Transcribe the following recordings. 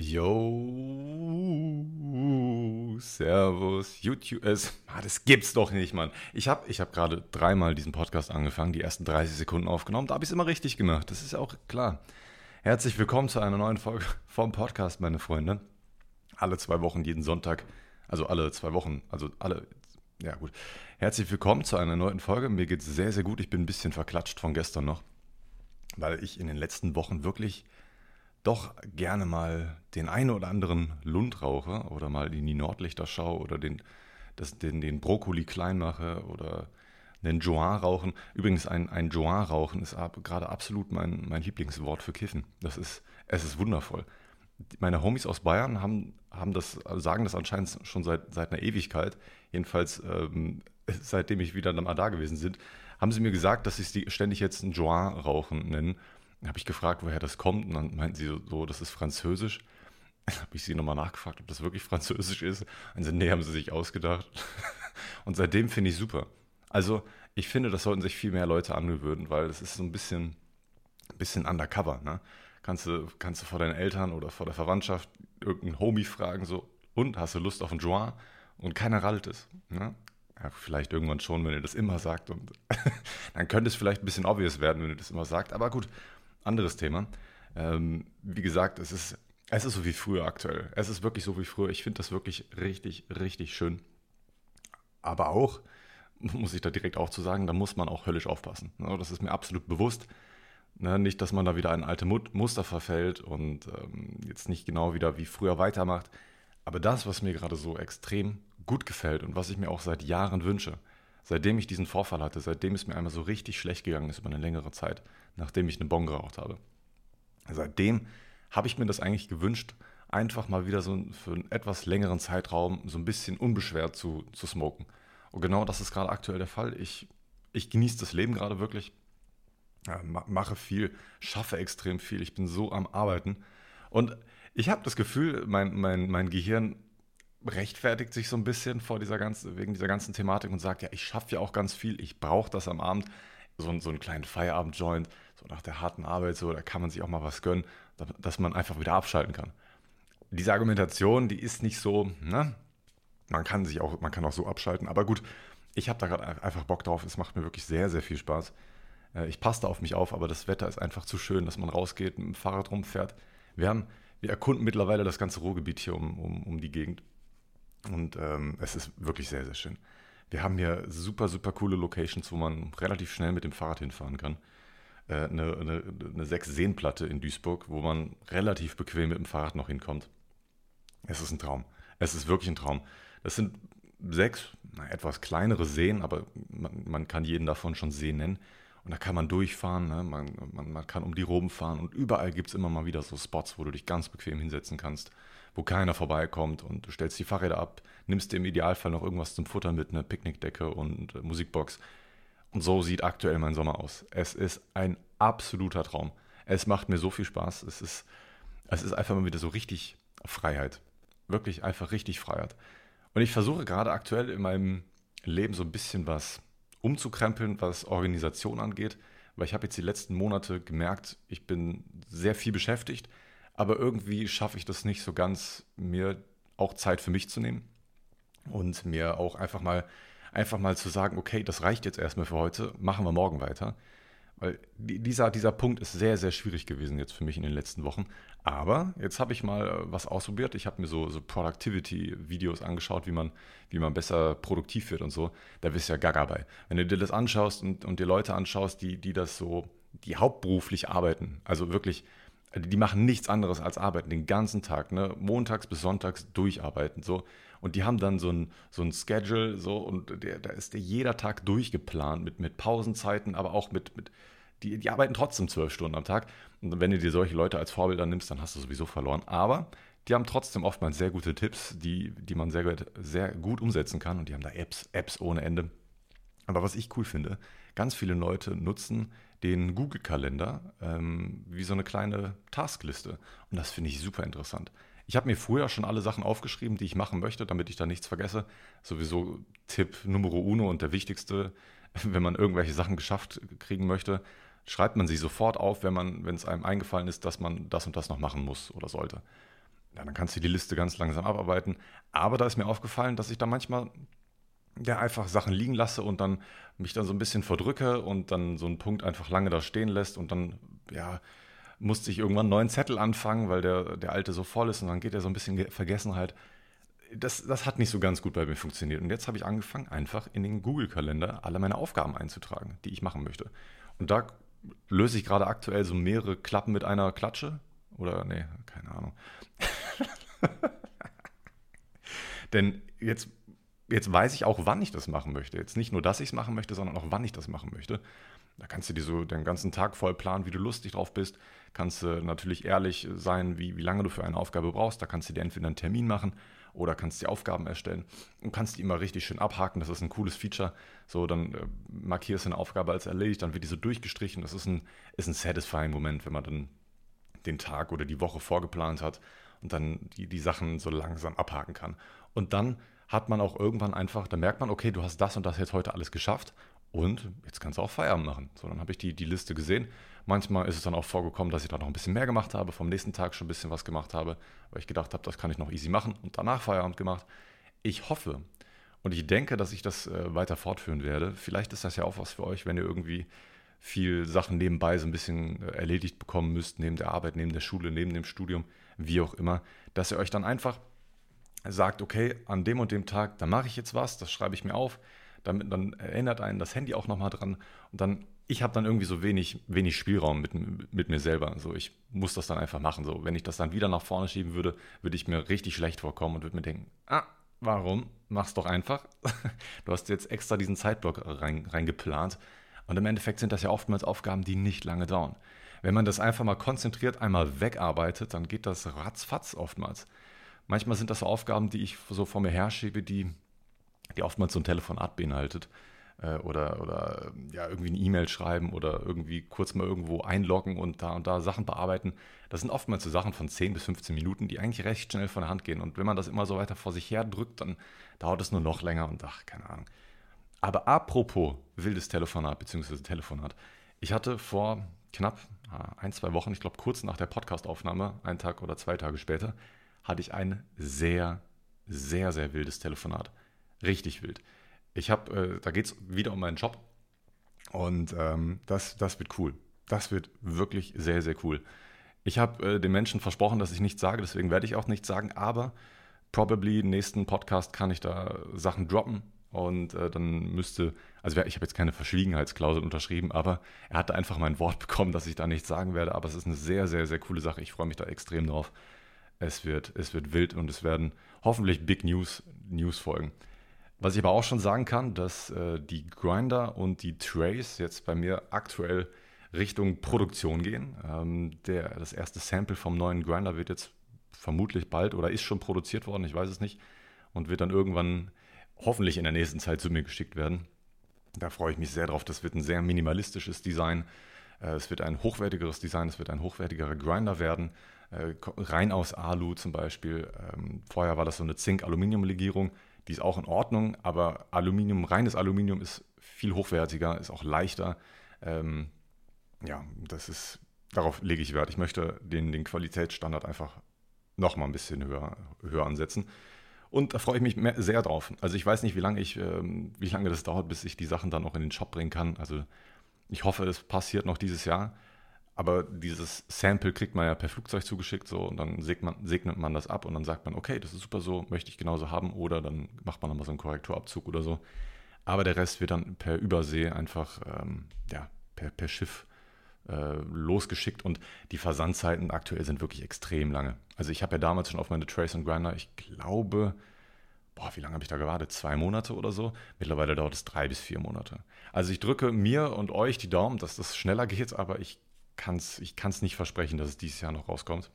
Yo, Servus, YouTube. Es, ah, das gibt's doch nicht, Mann. Ich habe ich hab gerade dreimal diesen Podcast angefangen, die ersten 30 Sekunden aufgenommen. Da habe ich es immer richtig gemacht. Das ist auch klar. Herzlich willkommen zu einer neuen Folge vom Podcast, meine Freunde. Alle zwei Wochen, jeden Sonntag. Also alle zwei Wochen, also alle. Ja, gut. Herzlich willkommen zu einer neuen Folge. Mir geht's sehr, sehr gut. Ich bin ein bisschen verklatscht von gestern noch, weil ich in den letzten Wochen wirklich doch gerne mal den einen oder anderen Lund rauche oder mal in die Nordlichter schaue oder den, das, den, den Brokkoli klein mache oder einen Joint rauchen. Übrigens, ein, ein Joint rauchen ist ab, gerade absolut mein, mein Lieblingswort für Kiffen. Das ist, es ist wundervoll. Meine Homies aus Bayern haben, haben das, sagen das anscheinend schon seit, seit einer Ewigkeit. Jedenfalls, ähm, seitdem ich wieder mal da gewesen sind, haben sie mir gesagt, dass sie ständig jetzt ein Joint rauchen nennen habe ich gefragt, woher das kommt. Und dann meinten sie so, so das ist Französisch. Dann habe ich sie nochmal nachgefragt, ob das wirklich Französisch ist. Und sie, nee, haben sie sich ausgedacht. Und seitdem finde ich super. Also, ich finde, das sollten sich viel mehr Leute angewöhnen, weil es ist so ein bisschen, bisschen undercover. Ne? Kannst, du, kannst du vor deinen Eltern oder vor der Verwandtschaft irgendeinen Homie fragen, so, und hast du Lust auf ein Joint? Und keiner rallt es. Ne? Ja, vielleicht irgendwann schon, wenn ihr das immer sagt. Und dann könnte es vielleicht ein bisschen obvious werden, wenn ihr das immer sagt. Aber gut, anderes Thema. Ähm, wie gesagt, es ist, es ist so wie früher aktuell. Es ist wirklich so wie früher. Ich finde das wirklich richtig, richtig schön. Aber auch, muss ich da direkt auch zu sagen, da muss man auch höllisch aufpassen. Ne? Das ist mir absolut bewusst. Ne? Nicht, dass man da wieder in alte Muster verfällt und ähm, jetzt nicht genau wieder wie früher weitermacht. Aber das, was mir gerade so extrem gut gefällt und was ich mir auch seit Jahren wünsche, seitdem ich diesen Vorfall hatte, seitdem es mir einmal so richtig schlecht gegangen ist über eine längere Zeit, nachdem ich eine Bon geraucht habe. Seitdem habe ich mir das eigentlich gewünscht, einfach mal wieder so für einen etwas längeren Zeitraum so ein bisschen unbeschwert zu, zu smoken. Und genau das ist gerade aktuell der Fall. Ich, ich genieße das Leben gerade wirklich, mache viel, schaffe extrem viel, ich bin so am Arbeiten. Und ich habe das Gefühl, mein, mein, mein Gehirn rechtfertigt sich so ein bisschen vor dieser ganzen, wegen dieser ganzen Thematik und sagt, ja, ich schaffe ja auch ganz viel, ich brauche das am Abend, so, so einen kleinen Feierabend-Joint, so nach der harten Arbeit, so, da kann man sich auch mal was gönnen, dass man einfach wieder abschalten kann. Diese Argumentation, die ist nicht so, ne? Man kann sich auch, man kann auch so abschalten, aber gut, ich habe da gerade einfach Bock drauf, es macht mir wirklich sehr, sehr viel Spaß. Äh, ich passe da auf mich auf, aber das Wetter ist einfach zu schön, dass man rausgeht, mit dem Fahrrad rumfährt. Wir haben, wir erkunden mittlerweile das ganze Ruhrgebiet hier um, um, um die Gegend. Und ähm, es ist wirklich sehr, sehr schön. Wir haben hier super, super coole Locations, wo man relativ schnell mit dem Fahrrad hinfahren kann. Äh, eine, eine, eine Sechs-Seenplatte in Duisburg, wo man relativ bequem mit dem Fahrrad noch hinkommt. Es ist ein Traum. Es ist wirklich ein Traum. Das sind sechs, na, etwas kleinere Seen, aber man, man, kann jeden davon schon See nennen. Und da kann man durchfahren, ne? man, man, man, kann um die Roben fahren und überall gibt es immer mal wieder so Spots, wo du dich ganz bequem hinsetzen kannst wo keiner vorbeikommt und du stellst die Fahrräder ab, nimmst im Idealfall noch irgendwas zum Futtern mit, eine Picknickdecke und Musikbox. Und so sieht aktuell mein Sommer aus. Es ist ein absoluter Traum. Es macht mir so viel Spaß. Es ist, es ist einfach mal wieder so richtig Freiheit. Wirklich einfach richtig Freiheit. Und ich versuche gerade aktuell in meinem Leben so ein bisschen was umzukrempeln, was Organisation angeht, weil ich habe jetzt die letzten Monate gemerkt, ich bin sehr viel beschäftigt aber irgendwie schaffe ich das nicht so ganz, mir auch Zeit für mich zu nehmen und mir auch einfach mal, einfach mal zu sagen, okay, das reicht jetzt erstmal für heute, machen wir morgen weiter. Weil dieser, dieser Punkt ist sehr, sehr schwierig gewesen jetzt für mich in den letzten Wochen. Aber jetzt habe ich mal äh, was ausprobiert. Ich habe mir so, so Productivity-Videos angeschaut, wie man, wie man besser produktiv wird und so. Da bist du ja gaga bei. Wenn du dir das anschaust und, und dir Leute anschaust, die, die das so, die hauptberuflich arbeiten, also wirklich die machen nichts anderes als arbeiten, den ganzen Tag, ne? montags bis sonntags durcharbeiten. So. Und die haben dann so ein, so ein Schedule, so, und der, da ist der jeder Tag durchgeplant mit, mit Pausenzeiten, aber auch mit, mit die, die arbeiten trotzdem zwölf Stunden am Tag. Und wenn du dir solche Leute als Vorbilder nimmst, dann hast du sowieso verloren. Aber die haben trotzdem oftmals sehr gute Tipps, die, die man sehr gut, sehr gut umsetzen kann. Und die haben da Apps, Apps ohne Ende. Aber was ich cool finde, ganz viele Leute nutzen den Google-Kalender ähm, wie so eine kleine Taskliste. Und das finde ich super interessant. Ich habe mir früher schon alle Sachen aufgeschrieben, die ich machen möchte, damit ich da nichts vergesse. Sowieso Tipp Numero uno und der wichtigste, wenn man irgendwelche Sachen geschafft kriegen möchte, schreibt man sie sofort auf, wenn es einem eingefallen ist, dass man das und das noch machen muss oder sollte. Ja, dann kannst du die Liste ganz langsam abarbeiten. Aber da ist mir aufgefallen, dass ich da manchmal ja, einfach Sachen liegen lasse und dann mich dann so ein bisschen verdrücke und dann so einen Punkt einfach lange da stehen lässt und dann, ja, musste ich irgendwann einen neuen Zettel anfangen, weil der, der alte so voll ist und dann geht er so ein bisschen Vergessenheit. Das, das hat nicht so ganz gut bei mir funktioniert. Und jetzt habe ich angefangen, einfach in den Google-Kalender alle meine Aufgaben einzutragen, die ich machen möchte. Und da löse ich gerade aktuell so mehrere Klappen mit einer Klatsche. Oder, nee, keine Ahnung. Denn jetzt, jetzt weiß ich auch, wann ich das machen möchte. Jetzt nicht nur, dass ich es machen möchte, sondern auch, wann ich das machen möchte. Da kannst du dir so den ganzen Tag voll planen, wie du lustig drauf bist. Kannst du natürlich ehrlich sein, wie, wie lange du für eine Aufgabe brauchst. Da kannst du dir entweder einen Termin machen oder kannst die Aufgaben erstellen und kannst die immer richtig schön abhaken. Das ist ein cooles Feature. So, dann äh, markierst du eine Aufgabe als erledigt, dann wird die so durchgestrichen. Das ist ein, ist ein satisfying Moment, wenn man dann den Tag oder die Woche vorgeplant hat und dann die, die Sachen so langsam abhaken kann. Und dann hat man auch irgendwann einfach, da merkt man, okay, du hast das und das jetzt heute alles geschafft und jetzt kannst du auch Feierabend machen. So, dann habe ich die, die Liste gesehen. Manchmal ist es dann auch vorgekommen, dass ich da noch ein bisschen mehr gemacht habe, vom nächsten Tag schon ein bisschen was gemacht habe, weil ich gedacht habe, das kann ich noch easy machen und danach Feierabend gemacht. Ich hoffe und ich denke, dass ich das äh, weiter fortführen werde. Vielleicht ist das ja auch was für euch, wenn ihr irgendwie viel Sachen nebenbei so ein bisschen äh, erledigt bekommen müsst, neben der Arbeit, neben der Schule, neben dem Studium, wie auch immer, dass ihr euch dann einfach sagt, okay, an dem und dem Tag, da mache ich jetzt was, das schreibe ich mir auf, damit dann erinnert einen das Handy auch nochmal dran und dann, ich habe dann irgendwie so wenig, wenig Spielraum mit, mit mir selber. So, ich muss das dann einfach machen. So, wenn ich das dann wieder nach vorne schieben würde, würde ich mir richtig schlecht vorkommen und würde mir denken, ah, warum? Mach's doch einfach. du hast jetzt extra diesen Zeitblock rein, reingeplant. Und im Endeffekt sind das ja oftmals Aufgaben, die nicht lange dauern. Wenn man das einfach mal konzentriert einmal wegarbeitet, dann geht das ratzfatz oftmals. Manchmal sind das so Aufgaben, die ich so vor mir herschiebe, die die oftmals so ein Telefonat beinhaltet. Äh, oder, oder ja, irgendwie eine E-Mail schreiben oder irgendwie kurz mal irgendwo einloggen und da und da Sachen bearbeiten. Das sind oftmals so Sachen von 10 bis 15 Minuten, die eigentlich recht schnell von der Hand gehen. Und wenn man das immer so weiter vor sich her drückt, dann dauert es nur noch länger und ach, keine Ahnung. Aber apropos wildes Telefonat bzw. Telefonat. Ich hatte vor knapp ein, zwei Wochen, ich glaube kurz nach der Podcastaufnahme, einen Tag oder zwei Tage später, hatte ich ein sehr, sehr, sehr wildes Telefonat. Richtig wild. Ich habe, äh, da geht es wieder um meinen Job und ähm, das, das wird cool. Das wird wirklich sehr, sehr cool. Ich habe äh, den Menschen versprochen, dass ich nichts sage, deswegen werde ich auch nichts sagen, aber probably im nächsten Podcast kann ich da Sachen droppen und äh, dann müsste, also ich habe jetzt keine Verschwiegenheitsklausel unterschrieben, aber er hatte einfach mein Wort bekommen, dass ich da nichts sagen werde, aber es ist eine sehr, sehr, sehr coole Sache. Ich freue mich da extrem drauf. Es wird, es wird wild und es werden hoffentlich Big News, News folgen. Was ich aber auch schon sagen kann, dass äh, die Grinder und die Trays jetzt bei mir aktuell Richtung Produktion gehen. Ähm, der, das erste Sample vom neuen Grinder wird jetzt vermutlich bald oder ist schon produziert worden, ich weiß es nicht, und wird dann irgendwann hoffentlich in der nächsten Zeit zu mir geschickt werden. Da freue ich mich sehr drauf. Das wird ein sehr minimalistisches Design. Äh, es wird ein hochwertigeres Design, es wird ein hochwertigerer Grinder werden, äh, rein aus Alu zum Beispiel. Ähm, vorher war das so eine Zink-Aluminium-Legierung die ist auch in Ordnung, aber Aluminium, reines Aluminium ist viel hochwertiger, ist auch leichter. Ähm, ja, das ist, darauf lege ich Wert. Ich möchte den, den Qualitätsstandard einfach nochmal ein bisschen höher, höher ansetzen. Und da freue ich mich mehr, sehr drauf. Also ich weiß nicht, wie lange, ich, ähm, wie lange das dauert, bis ich die Sachen dann auch in den Shop bringen kann. Also ich hoffe, es passiert noch dieses Jahr. Aber dieses Sample kriegt man ja per Flugzeug zugeschickt so und dann segnet man, segnet man das ab und dann sagt man, okay, das ist super so, möchte ich genauso haben oder dann macht man nochmal so einen Korrekturabzug oder so. Aber der Rest wird dann per Übersee einfach ähm, ja, per, per Schiff äh, losgeschickt und die Versandzeiten aktuell sind wirklich extrem lange. Also ich habe ja damals schon auf meine Trace und Grinder, ich glaube, boah, wie lange habe ich da gewartet? Zwei Monate oder so? Mittlerweile dauert es drei bis vier Monate. Also ich drücke mir und euch die Daumen, dass das schneller geht, aber ich kann's, ich kann es nicht versprechen, dass es dieses Jahr noch rauskommt.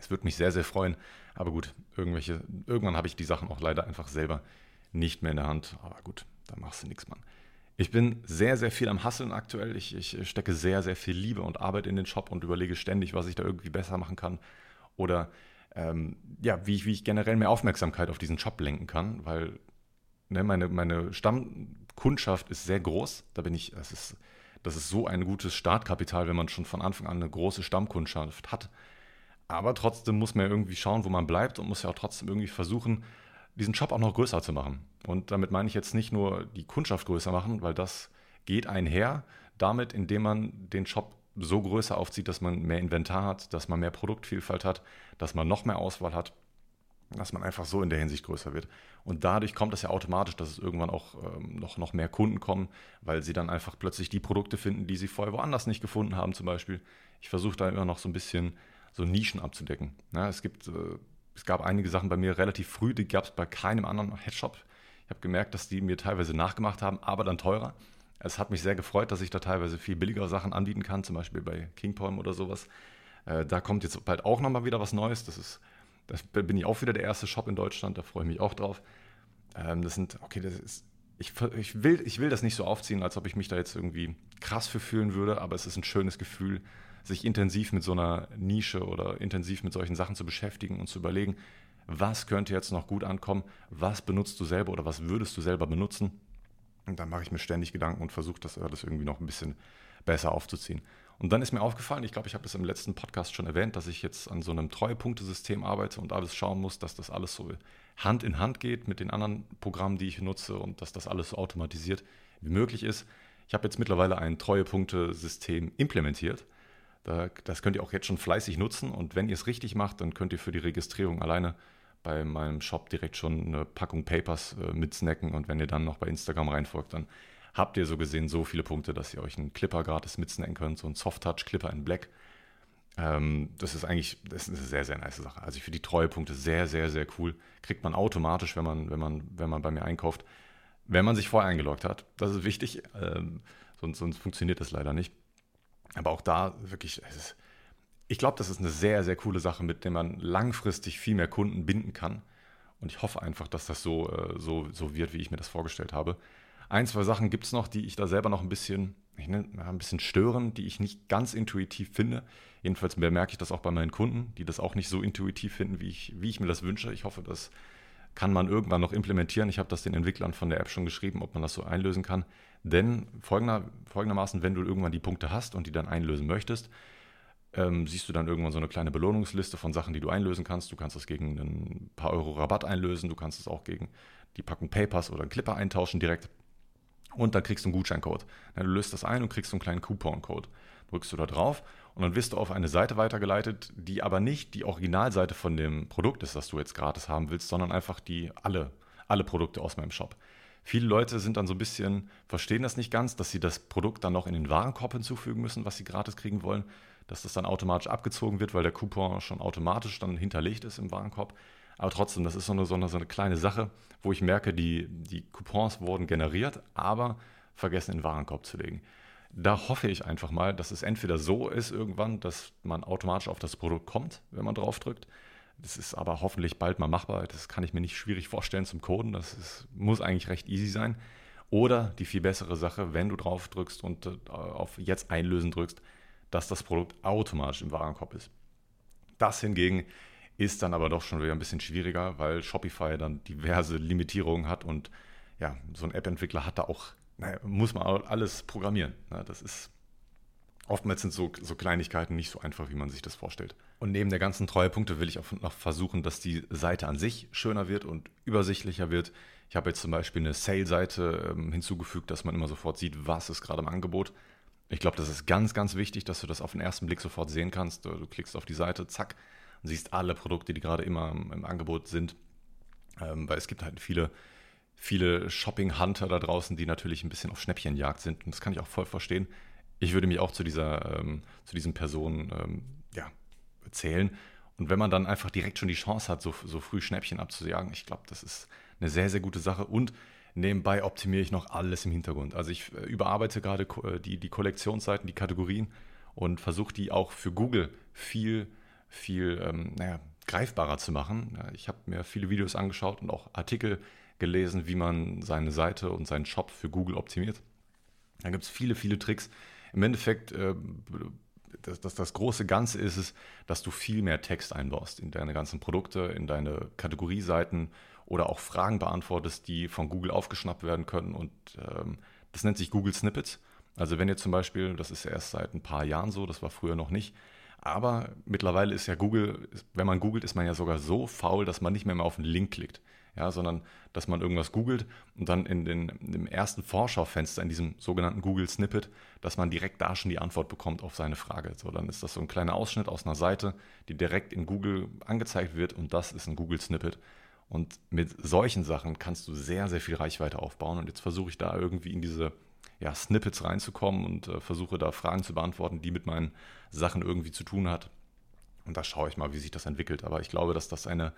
Es würde mich sehr, sehr freuen. Aber gut, irgendwelche, irgendwann habe ich die Sachen auch leider einfach selber nicht mehr in der Hand. Aber gut, da machst du nichts, Mann. Ich bin sehr, sehr viel am Hasseln aktuell. Ich, ich stecke sehr, sehr viel Liebe und Arbeit in den Shop und überlege ständig, was ich da irgendwie besser machen kann. Oder ähm, ja, wie ich, wie ich generell mehr Aufmerksamkeit auf diesen Shop lenken kann, weil ne, meine, meine Stammkundschaft ist sehr groß. Da bin ich, das ist das ist so ein gutes Startkapital, wenn man schon von Anfang an eine große Stammkundschaft hat. Aber trotzdem muss man ja irgendwie schauen, wo man bleibt und muss ja auch trotzdem irgendwie versuchen, diesen Shop auch noch größer zu machen. Und damit meine ich jetzt nicht nur die Kundschaft größer machen, weil das geht einher damit, indem man den Shop so größer aufzieht, dass man mehr Inventar hat, dass man mehr Produktvielfalt hat, dass man noch mehr Auswahl hat, dass man einfach so in der Hinsicht größer wird. Und dadurch kommt es ja automatisch, dass es irgendwann auch ähm, noch, noch mehr Kunden kommen, weil sie dann einfach plötzlich die Produkte finden, die sie vorher woanders nicht gefunden haben, zum Beispiel. Ich versuche da immer noch so ein bisschen so Nischen abzudecken. Ja, es, gibt, äh, es gab einige Sachen bei mir relativ früh, die gab es bei keinem anderen Headshop. Ich habe gemerkt, dass die mir teilweise nachgemacht haben, aber dann teurer. Es hat mich sehr gefreut, dass ich da teilweise viel billigere Sachen anbieten kann, zum Beispiel bei Kingpalm oder sowas. Äh, da kommt jetzt bald auch nochmal wieder was Neues. Das ist, da bin ich auch wieder der erste Shop in Deutschland, da freue ich mich auch drauf. Ähm, das sind, okay, das ist, ich, ich, will, ich will das nicht so aufziehen, als ob ich mich da jetzt irgendwie krass für fühlen würde, aber es ist ein schönes Gefühl, sich intensiv mit so einer Nische oder intensiv mit solchen Sachen zu beschäftigen und zu überlegen, was könnte jetzt noch gut ankommen, was benutzt du selber oder was würdest du selber benutzen. Und dann mache ich mir ständig Gedanken und versuche das alles irgendwie noch ein bisschen besser aufzuziehen. Und dann ist mir aufgefallen, ich glaube, ich habe das im letzten Podcast schon erwähnt, dass ich jetzt an so einem Treuepunktesystem arbeite und alles schauen muss, dass das alles so Hand in Hand geht mit den anderen Programmen, die ich nutze und dass das alles so automatisiert wie möglich ist. Ich habe jetzt mittlerweile ein Treuepunktesystem implementiert das könnt ihr auch jetzt schon fleißig nutzen und wenn ihr es richtig macht, dann könnt ihr für die Registrierung alleine bei meinem Shop direkt schon eine Packung Papers äh, mitsnacken und wenn ihr dann noch bei Instagram reinfolgt, dann habt ihr so gesehen so viele Punkte, dass ihr euch einen Clipper gratis mitsnacken könnt, so einen Soft-Touch-Clipper in Black. Ähm, das ist eigentlich das ist eine sehr, sehr nice Sache. Also finde die Treuepunkte sehr, sehr, sehr cool. Kriegt man automatisch, wenn man, wenn man, wenn man bei mir einkauft, wenn man sich vorher eingeloggt hat. Das ist wichtig, ähm, sonst, sonst funktioniert das leider nicht. Aber auch da wirklich, ist, ich glaube, das ist eine sehr, sehr coole Sache, mit der man langfristig viel mehr Kunden binden kann. Und ich hoffe einfach, dass das so, äh, so, so wird, wie ich mir das vorgestellt habe. Ein, zwei Sachen gibt es noch, die ich da selber noch ein bisschen, ich nenne, ein bisschen stören, die ich nicht ganz intuitiv finde. Jedenfalls bemerke ich das auch bei meinen Kunden, die das auch nicht so intuitiv finden, wie ich, wie ich mir das wünsche. Ich hoffe, das kann man irgendwann noch implementieren. Ich habe das den Entwicklern von der App schon geschrieben, ob man das so einlösen kann. Denn folgender, folgendermaßen, wenn du irgendwann die Punkte hast und die dann einlösen möchtest, ähm, siehst du dann irgendwann so eine kleine Belohnungsliste von Sachen, die du einlösen kannst. Du kannst das gegen ein paar Euro Rabatt einlösen, du kannst es auch gegen die Packung Papers oder einen Clipper eintauschen direkt. Und dann kriegst du einen Gutscheincode. Du löst das ein und kriegst so einen kleinen Couponcode. Drückst du da drauf und dann wirst du auf eine Seite weitergeleitet, die aber nicht die Originalseite von dem Produkt ist, das du jetzt gratis haben willst, sondern einfach die alle, alle Produkte aus meinem Shop. Viele Leute sind dann so ein bisschen, verstehen das nicht ganz, dass sie das Produkt dann noch in den Warenkorb hinzufügen müssen, was sie gratis kriegen wollen, dass das dann automatisch abgezogen wird, weil der Coupon schon automatisch dann hinterlegt ist im Warenkorb. Aber trotzdem, das ist so eine, so eine, so eine kleine Sache, wo ich merke, die, die Coupons wurden generiert, aber vergessen in den Warenkorb zu legen. Da hoffe ich einfach mal, dass es entweder so ist irgendwann, dass man automatisch auf das Produkt kommt, wenn man drauf drückt, das ist aber hoffentlich bald mal machbar. Das kann ich mir nicht schwierig vorstellen zum Coden. Das ist, muss eigentlich recht easy sein. Oder die viel bessere Sache, wenn du drauf drückst und äh, auf Jetzt einlösen drückst, dass das Produkt automatisch im Warenkorb ist. Das hingegen ist dann aber doch schon wieder ein bisschen schwieriger, weil Shopify dann diverse Limitierungen hat und ja, so ein App-Entwickler hat da auch, naja, muss man alles programmieren. Das ist oftmals sind so, so Kleinigkeiten nicht so einfach, wie man sich das vorstellt. Und neben der ganzen Treuepunkte will ich auch noch versuchen, dass die Seite an sich schöner wird und übersichtlicher wird. Ich habe jetzt zum Beispiel eine Sale-Seite ähm, hinzugefügt, dass man immer sofort sieht, was ist gerade im Angebot. Ich glaube, das ist ganz, ganz wichtig, dass du das auf den ersten Blick sofort sehen kannst. Du, du klickst auf die Seite, zack, und siehst alle Produkte, die gerade immer im, Angebot sind. Ähm, weil es gibt halt viele, viele Shopping-Hunter da draußen, die natürlich ein bisschen auf Schnäppchenjagd sind. Und das kann ich auch voll verstehen ich würde mich auch zu dieser, ähm, zu diesen Personen ähm, ja, zählen. Und wenn man dann einfach direkt schon die Chance hat, so, so früh Schnäppchen abzujagen, ich glaube, das ist eine sehr, sehr gute Sache. Und nebenbei optimiere ich noch alles im Hintergrund. Also ich äh, überarbeite gerade äh, die, die Kollektionsseiten, die Kategorien und versuche die auch für Google viel, viel ähm, naja, greifbarer zu machen. Ich habe mir viele Videos angeschaut und auch Artikel gelesen, wie man seine Seite und seinen Shop für Google optimiert. Da gibt es viele, viele Tricks, im Endeffekt, äh, das, das, das, große Ganze ist es, dass du viel mehr Text einbaust in deine ganzen Produkte, in deine Kategorieseiten oder auch Fragen beantwortest, die von Google aufgeschnappt werden können. Und ähm, das nennt sich Google Snippets. Also wenn ihr zum Beispiel, das ist erst seit ein paar Jahren so, das war früher noch nicht, Aber mittlerweile ist ja Google, wenn man googelt, ist man ja sogar so faul, dass man nicht mehr, mehr auf einen Link klickt. Ja, sondern dass man irgendwas googelt und dann in, den, in dem ersten Vorschaufenster, in diesem sogenannten Google Snippet, dass man direkt da schon die Antwort bekommt auf seine Frage. So, dann ist das so ein kleiner Ausschnitt aus einer Seite, die direkt in Google angezeigt wird und das ist ein Google Snippet. Und mit solchen Sachen kannst du sehr, sehr viel Reichweite aufbauen. Und jetzt versuche ich da irgendwie in diese ja, Snippets reinzukommen und äh, versuche da Fragen zu beantworten, die mit meinen Sachen irgendwie zu tun hat. Und da schaue ich mal, wie sich das entwickelt. Aber ich glaube, dass das eine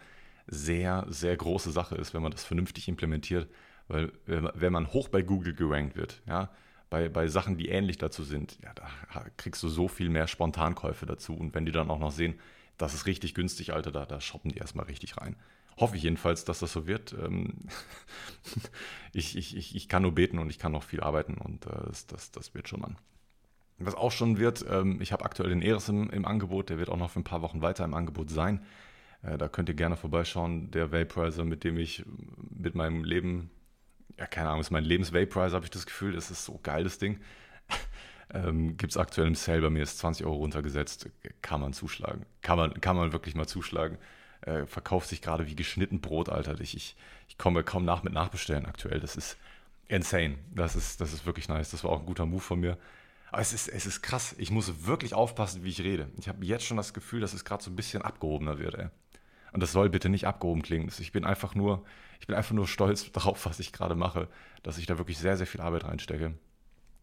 sehr, sehr große Sache ist, wenn man das vernünftig implementiert. Weil wenn man hoch bei Google gerankt wird, ja, bei, bei Sachen, die ähnlich dazu sind, ja, da kriegst du so viel mehr Spontankäufe dazu. Und wenn die dann auch noch sehen, das ist richtig günstig, Alter, da, da shoppen die erstmal richtig rein. Hoffe ich jedenfalls, dass das so wird. Ähm, ich, ich, ich, ich kann nur beten und ich kann noch viel arbeiten und äh, das, das, das wird schon an. Was auch schon wird, ähm, ich habe aktuell den Eris im, im, Angebot, der wird auch noch für ein paar Wochen weiter im Angebot sein. Äh, da könnt ihr gerne vorbeischauen. Der Vaporizer, mit dem ich mit meinem Leben, ja keine Ahnung, ist mein Lebens-Vaporizer, habe ich das Gefühl, das ist so geil, das Ding. ähm, Gibt es aktuell im Sale, bei mir ist 20 Euro runtergesetzt, kann man zuschlagen. Kann man, kann man wirklich mal zuschlagen. Äh, verkauft sich gerade wie geschnitten Brot, Alter. Ich, ich, ich komme kaum nach mit Nachbestellen aktuell. Das ist insane. Das ist, das ist wirklich nice. Das war auch ein guter Move von mir. Aber es ist, es ist krass. Ich muss wirklich aufpassen, wie ich rede. Ich habe jetzt schon das Gefühl, dass es gerade so ein bisschen abgehobener wird, ey. Und das soll bitte nicht abgehoben klingen. Ich bin einfach nur, ich bin einfach nur stolz darauf, was ich gerade mache, dass ich da wirklich sehr, sehr viel Arbeit reinstecke.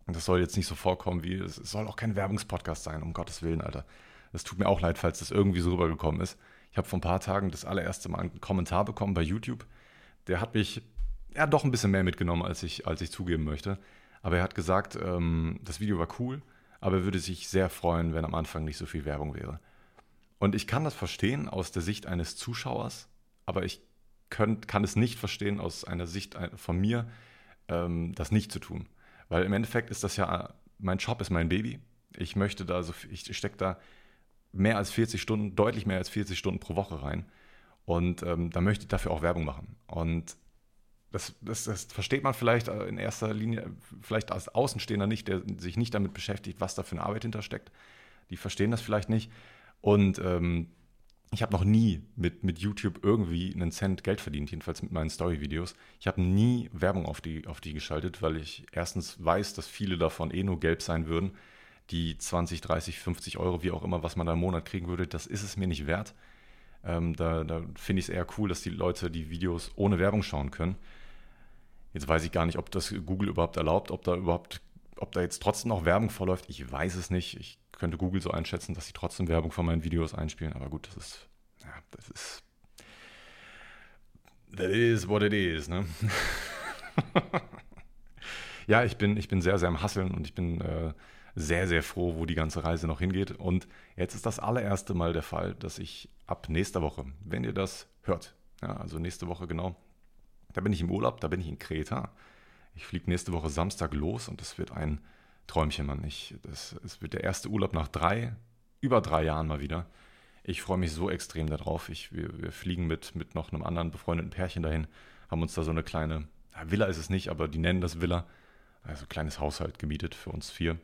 Und das soll jetzt nicht so vorkommen wie, es soll auch kein Werbungspodcast sein, um Gottes Willen, Alter. Das tut mir auch leid, falls das irgendwie so rübergekommen ist. Ich habe vor ein paar Tagen das allererste Mal einen Kommentar bekommen bei YouTube. Der hat mich ja doch ein bisschen mehr mitgenommen, als ich, als ich zugeben möchte. Aber er hat gesagt, ähm, das Video war cool, aber er würde sich sehr freuen, wenn am Anfang nicht so viel Werbung wäre. Und ich kann das verstehen aus der Sicht eines Zuschauers, aber ich könnt, kann es nicht verstehen aus einer Sicht von mir, ähm, das nicht zu tun. Weil im Endeffekt ist das ja, mein Job ist mein Baby. Ich möchte da so, ich stecke da mehr als 40 Stunden, deutlich mehr als 40 Stunden pro Woche rein. Und ähm, da möchte ich dafür auch Werbung machen. Und das, das, das, versteht man vielleicht äh, in erster Linie, vielleicht als Außenstehender nicht, der sich nicht damit beschäftigt, was da für eine Arbeit hintersteckt. Die verstehen das vielleicht nicht. Und ähm, ich habe noch nie mit, mit YouTube irgendwie einen Cent Geld verdient, jedenfalls mit meinen Story-Videos. Ich habe nie Werbung auf die, auf die geschaltet, weil ich erstens weiß, dass viele davon eh nur gelb sein würden. Die 20, 30, 50 Euro, wie auch immer, was man da im Monat kriegen würde, das ist es mir nicht wert. Ähm, da da finde ich es eher cool, dass die Leute die Videos ohne Werbung schauen können. Jetzt weiß ich gar nicht, ob das Google überhaupt erlaubt, ob da überhaupt, ob da jetzt trotzdem noch Werbung vorläuft. Ich weiß es nicht. Ich könnte Google so einschätzen, dass sie trotzdem Werbung von meinen Videos einspielen. Aber gut, das ist, ja, das ist, that is what it is, ne? ja, ich bin, ich bin sehr, sehr am Hasseln und ich bin äh, sehr, sehr froh, wo die ganze Reise noch hingeht. Und jetzt ist das allererste Mal der Fall, dass ich ab nächster Woche, wenn ihr das hört, ja, also nächste Woche genau, da bin ich im Urlaub, da bin ich in Kreta. Ich fliege nächste Woche Samstag los und es wird ein Träumchen, Mann. Ich, das, es wird der erste Urlaub nach drei, über drei Jahren mal wieder. Ich freue mich so extrem darauf. Ich, wir, wir fliegen mit, mit noch einem anderen befreundeten Pärchen dahin, haben uns da so eine kleine, Villa ist es nicht, aber die nennen das Villa, also ein kleines Haushalt gemietet für uns vier.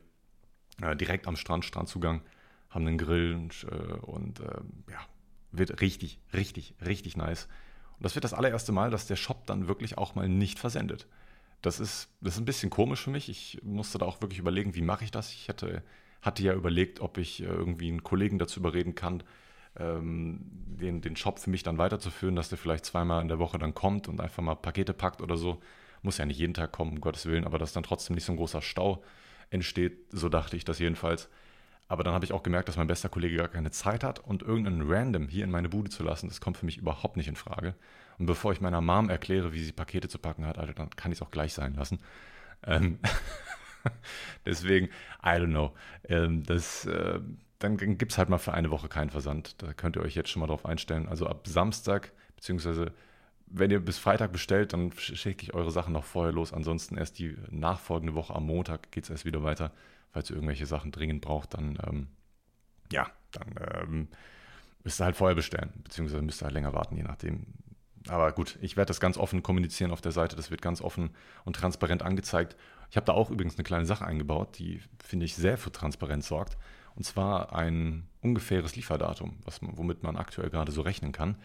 Äh, direkt am Strand, Strandzugang, haben einen Grill und, äh, und äh, ja, wird richtig, richtig, richtig nice. Und das wird das allererste Mal, dass der Shop dann wirklich auch mal nicht versendet. Das ist, das ist ein bisschen komisch für mich. Ich musste da auch wirklich überlegen, wie mache ich das. Ich hatte, hatte ja überlegt, ob ich äh, irgendwie einen Kollegen dazu überreden kann, ähm, den, den Shop für mich dann weiterzuführen, dass der vielleicht zweimal in der Woche dann kommt und einfach mal Pakete packt oder so. Muss ja nicht jeden Tag kommen, um Gottes Willen, aber dass dann trotzdem nicht so ein großer Stau entsteht. So dachte ich das jedenfalls. Aber dann habe ich auch gemerkt, dass mein bester Kollege gar keine Zeit hat und irgendeinen Random hier in meine Bude zu lassen, das kommt für mich überhaupt nicht in Frage. Und bevor ich meiner Mom erkläre, wie sie Pakete zu packen hat, Alter, dann kann ich es auch gleich sein lassen. Ähm Deswegen, I don't know. Ähm, das, äh, dann gibt es halt mal für eine Woche keinen Versand. Da könnt ihr euch jetzt schon mal drauf einstellen. Also ab Samstag, beziehungsweise wenn ihr bis Freitag bestellt, dann schicke ich eure Sachen noch vorher los. Ansonsten erst die nachfolgende Woche am Montag geht es erst wieder weiter falls ihr irgendwelche Sachen dringend braucht, dann ähm, ja, dann ähm, müsst ihr halt vorher bestellen, beziehungsweise müsst ihr halt länger warten, je nachdem. Aber gut, ich werde das ganz offen kommunizieren auf der Seite, das wird ganz offen und transparent angezeigt. Ich habe da auch übrigens eine kleine Sache eingebaut, die, finde ich, sehr für Transparenz sorgt. Und zwar ein ungefähres Lieferdatum, was womit man aktuell gerade so rechnen kann.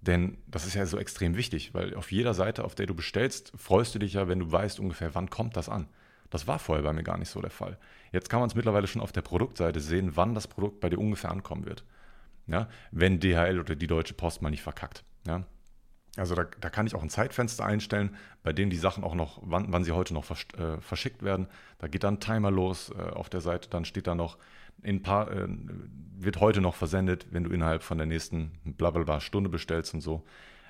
Denn das ist ja so extrem wichtig, weil auf jeder Seite, auf der du bestellst, freust du dich ja, wenn du weißt ungefähr, wann kommt das an. Das war vorher bei mir gar nicht so der Fall. Jetzt kann man es mittlerweile schon auf der Produktseite sehen, wann das Produkt bei dir ungefähr ankommen wird. Ja? Wenn DHL oder die Deutsche Post mal nicht verkackt. Ja? Also da, da, kann ich auch ein Zeitfenster einstellen, bei dem die Sachen auch noch, wann, wann sie heute noch vers äh, verschickt werden. Da geht dann ein Timer los äh, auf der Seite, dann steht da noch, in paar, äh, wird heute noch versendet, wenn du innerhalb von der nächsten blablabla Stunde bestellst und so.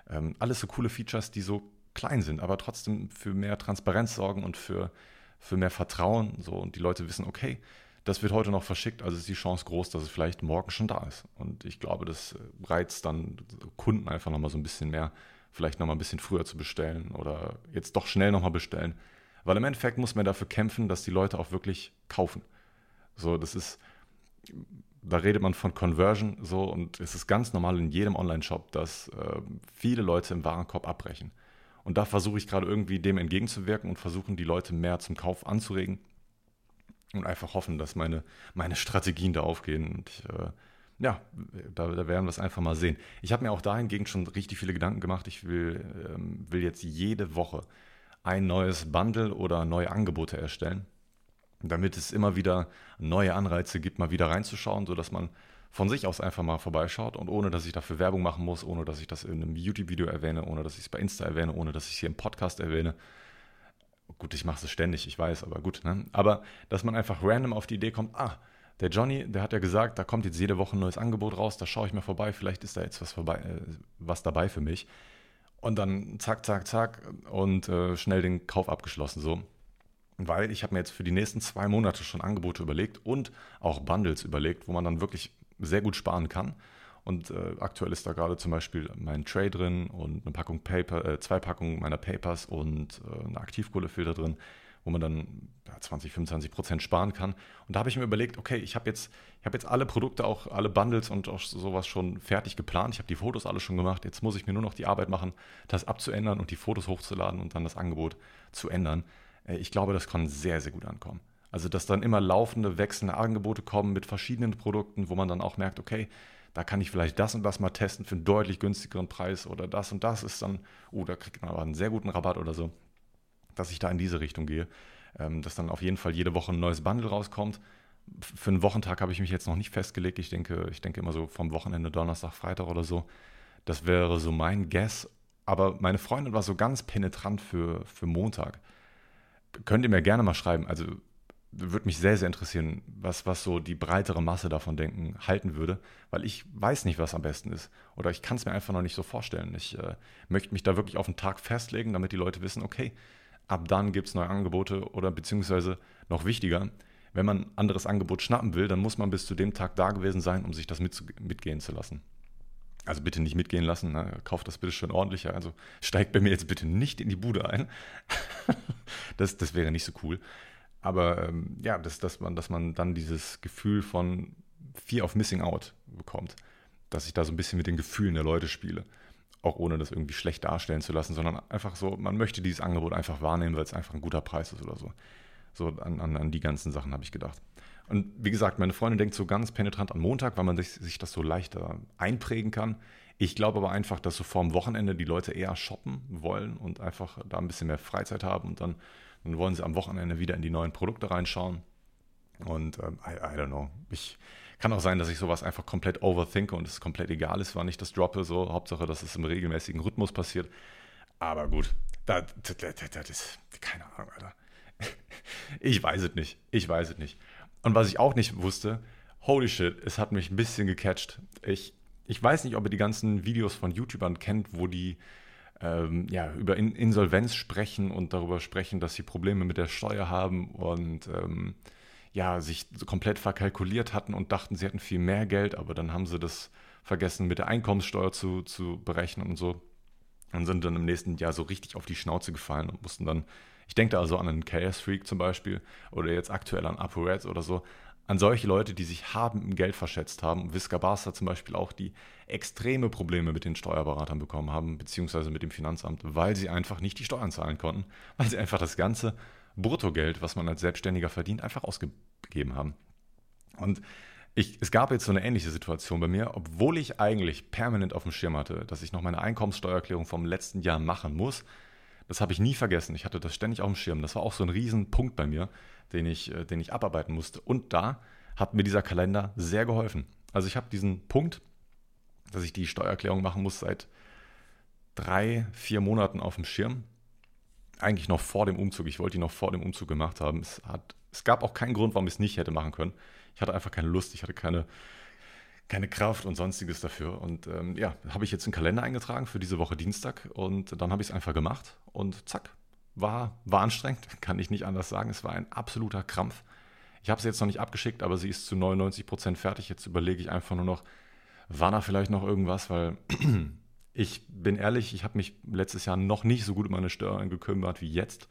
Ähm, alles so coole Features, die so klein sind, aber trotzdem für mehr Transparenz sorgen und für, für mehr Vertrauen. So, und die Leute wissen, okay, das wird heute noch verschickt, also ist die Chance groß, dass es vielleicht morgen schon da ist. Und ich glaube, das reizt dann Kunden einfach nochmal so ein bisschen mehr, vielleicht nochmal ein bisschen früher zu bestellen oder jetzt doch schnell nochmal bestellen. Weil im Endeffekt muss man dafür kämpfen, dass die Leute auch wirklich kaufen. So, das ist, da redet man von Conversion so und es ist ganz normal in jedem Online-Shop, dass äh, viele Leute im Warenkorb abbrechen. Und da versuche ich gerade irgendwie dem entgegenzuwirken und versuchen, die Leute mehr zum Kauf anzuregen und einfach hoffen, dass meine, meine Strategien da aufgehen. Und ich, äh, ja, da, da, werden wir es einfach mal sehen. Ich habe mir auch dahingegen schon richtig viele Gedanken gemacht. Ich will, ähm, will jetzt jede Woche ein neues Bundle oder neue Angebote erstellen damit es immer wieder neue Anreize gibt, mal wieder reinzuschauen, sodass man von sich aus einfach mal vorbeischaut und ohne, dass ich dafür Werbung machen muss, ohne, dass ich das in einem YouTube-Video erwähne, ohne, dass ich es bei Insta erwähne, ohne, dass ich es hier im Podcast erwähne. Gut, ich mache es ständig, ich weiß, aber gut. Ne? Aber dass man einfach random auf die Idee kommt, ah, der Johnny, der hat ja gesagt, da kommt jetzt jede Woche ein neues Angebot raus, da schaue ich mal vorbei, vielleicht ist da jetzt was, vorbei, äh, was dabei für mich. Und dann zack, zack, zack und äh, schnell den Kauf abgeschlossen. So weil ich habe mir jetzt für die nächsten zwei Monate schon Angebote überlegt und auch Bundles überlegt, wo man dann wirklich sehr gut sparen kann. Und äh, aktuell ist da gerade zum Beispiel mein Tray drin und eine Packung Paper, äh, zwei Packungen meiner Papers und äh, eine Aktivkohlefilter drin, wo man dann ja, 20, 25 Prozent sparen kann. Und da habe ich mir überlegt, okay, ich habe jetzt, hab jetzt alle Produkte, auch alle Bundles und auch sowas schon fertig geplant. Ich habe die Fotos alle schon gemacht. Jetzt muss ich mir nur noch die Arbeit machen, das abzuändern und die Fotos hochzuladen und dann das Angebot zu ändern. Äh, ich glaube, das kann sehr, sehr gut ankommen. Also, dass dann immer laufende, wechselnde Angebote kommen mit verschiedenen Produkten, wo man dann auch merkt, okay, da kann ich vielleicht das und das mal testen für einen deutlich günstigeren Preis oder das und das ist dann, oh, da kriegt man aber einen sehr guten Rabatt oder so, dass ich da in diese Richtung gehe. Ähm, dass dann auf jeden Fall jede Woche ein neues Bundle rauskommt. Für einen Wochentag habe ich mich jetzt noch nicht festgelegt. Ich denke, ich denke immer so vom Wochenende, Donnerstag, Freitag oder so. Das wäre so mein Guess. Aber meine Freundin war so ganz penetrant für, für Montag könnt ihr mir gerne mal schreiben. Also würde mich sehr, sehr interessieren, was, was so die breitere Masse davon denken, halten würde, weil ich weiß nicht, was am besten ist. Oder ich kann es mir einfach noch nicht so vorstellen. Ich äh, möchte mich da wirklich auf einen Tag festlegen, damit die Leute wissen, okay, ab dann gibt es neue Angebote oder beziehungsweise noch wichtiger, wenn man ein anderes Angebot schnappen will, dann muss man bis zu dem Tag da gewesen sein, um sich das mit, mitgehen zu lassen. Also bitte nicht mitgehen lassen, ne? kauft das bitte schön ordentlicher. Also steigt bei mir jetzt bitte nicht in die Bude ein. das, das wäre nicht so cool. Aber ähm, ja, das, dass, man, dass man dann dieses Gefühl von Fear of Missing Out bekommt. Dass ich da so ein bisschen mit den Gefühlen der Leute spiele. Auch ohne das irgendwie schlecht darstellen zu lassen, sondern einfach so, man möchte dieses Angebot einfach wahrnehmen, weil es einfach ein guter Preis ist oder so. So an, an, an die ganzen Sachen habe ich gedacht. Und wie gesagt, meine Freundin denkt so ganz penetrant an Montag, weil man sich, sich das so leichter einprägen kann. Ich glaube aber einfach, dass so vorm Wochenende die Leute eher shoppen wollen und einfach da ein bisschen mehr Freizeit haben und dann, dann wollen sie am Wochenende wieder in die neuen Produkte reinschauen. Und ähm, I, I don't know. Ich, kann auch sein, dass ich sowas einfach komplett overthinke und es komplett egal ist, wann ich das droppe. So, Hauptsache, dass es im regelmäßigen Rhythmus passiert. Aber gut, das, das, ist keine Ahnung, Alter. Ich weiß es nicht. Ich weiß es nicht. Und was ich auch nicht wusste, holy shit, es hat mich ein bisschen gecatcht. Ich, ich weiß nicht, ob ihr die ganzen Videos von YouTubern kennt, wo die ähm, ja, über In Insolvenz sprechen und darüber sprechen, dass sie Probleme mit der Steuer haben und ähm, ja, sich komplett verkalkuliert hatten und dachten, sie hätten viel mehr Geld, aber dann haben sie das vergessen, mit der Einkommenssteuer zu, zu berechnen und so. Und sind dann im nächsten Jahr so richtig auf die Schnauze gefallen und mussten dann ich denke da also an einen Chaos Freak zum Beispiel oder jetzt aktuell an ApoReds oder so. An solche Leute, die sich haben im Geld verschätzt haben. Visca Barca zum Beispiel auch, die extreme Probleme mit den Steuerberatern bekommen haben, beziehungsweise mit dem Finanzamt, weil sie einfach nicht die Steuern zahlen konnten, weil sie einfach das ganze Bruttogeld, was man als Selbstständiger verdient, einfach ausgegeben haben. Und ich, es gab jetzt so eine ähnliche Situation bei mir, obwohl ich eigentlich permanent auf dem Schirm hatte, dass ich noch meine Einkommenssteuererklärung vom letzten Jahr machen muss. Das habe ich nie vergessen. Ich hatte das ständig auf dem Schirm. Das war auch so ein Riesenpunkt bei mir, den ich, äh, den ich abarbeiten musste. Und da hat mir dieser Kalender sehr geholfen. Also ich habe diesen Punkt, dass ich die Steuererklärung machen muss, seit drei, vier Monaten auf dem Schirm. Eigentlich noch vor dem Umzug. Ich wollte die noch vor dem Umzug gemacht haben. Es, hat, es gab auch keinen Grund, warum ich es nicht hätte machen können. Ich hatte einfach keine Lust, ich hatte keine, keine Kraft und sonstiges dafür. Und ähm, ja, habe ich jetzt einen Kalender eingetragen für diese Woche Dienstag und dann habe ich es einfach gemacht und zack, war, war anstrengend, kann ich nicht anders sagen. Es war ein absoluter Krampf. Ich habe sie jetzt noch nicht abgeschickt, aber sie ist zu 99 Prozent fertig. Jetzt überlege ich einfach nur noch, war da vielleicht noch irgendwas, weil ich bin ehrlich, ich habe mich letztes Jahr noch nicht so gut um meine Steuern gekümmert wie jetzt.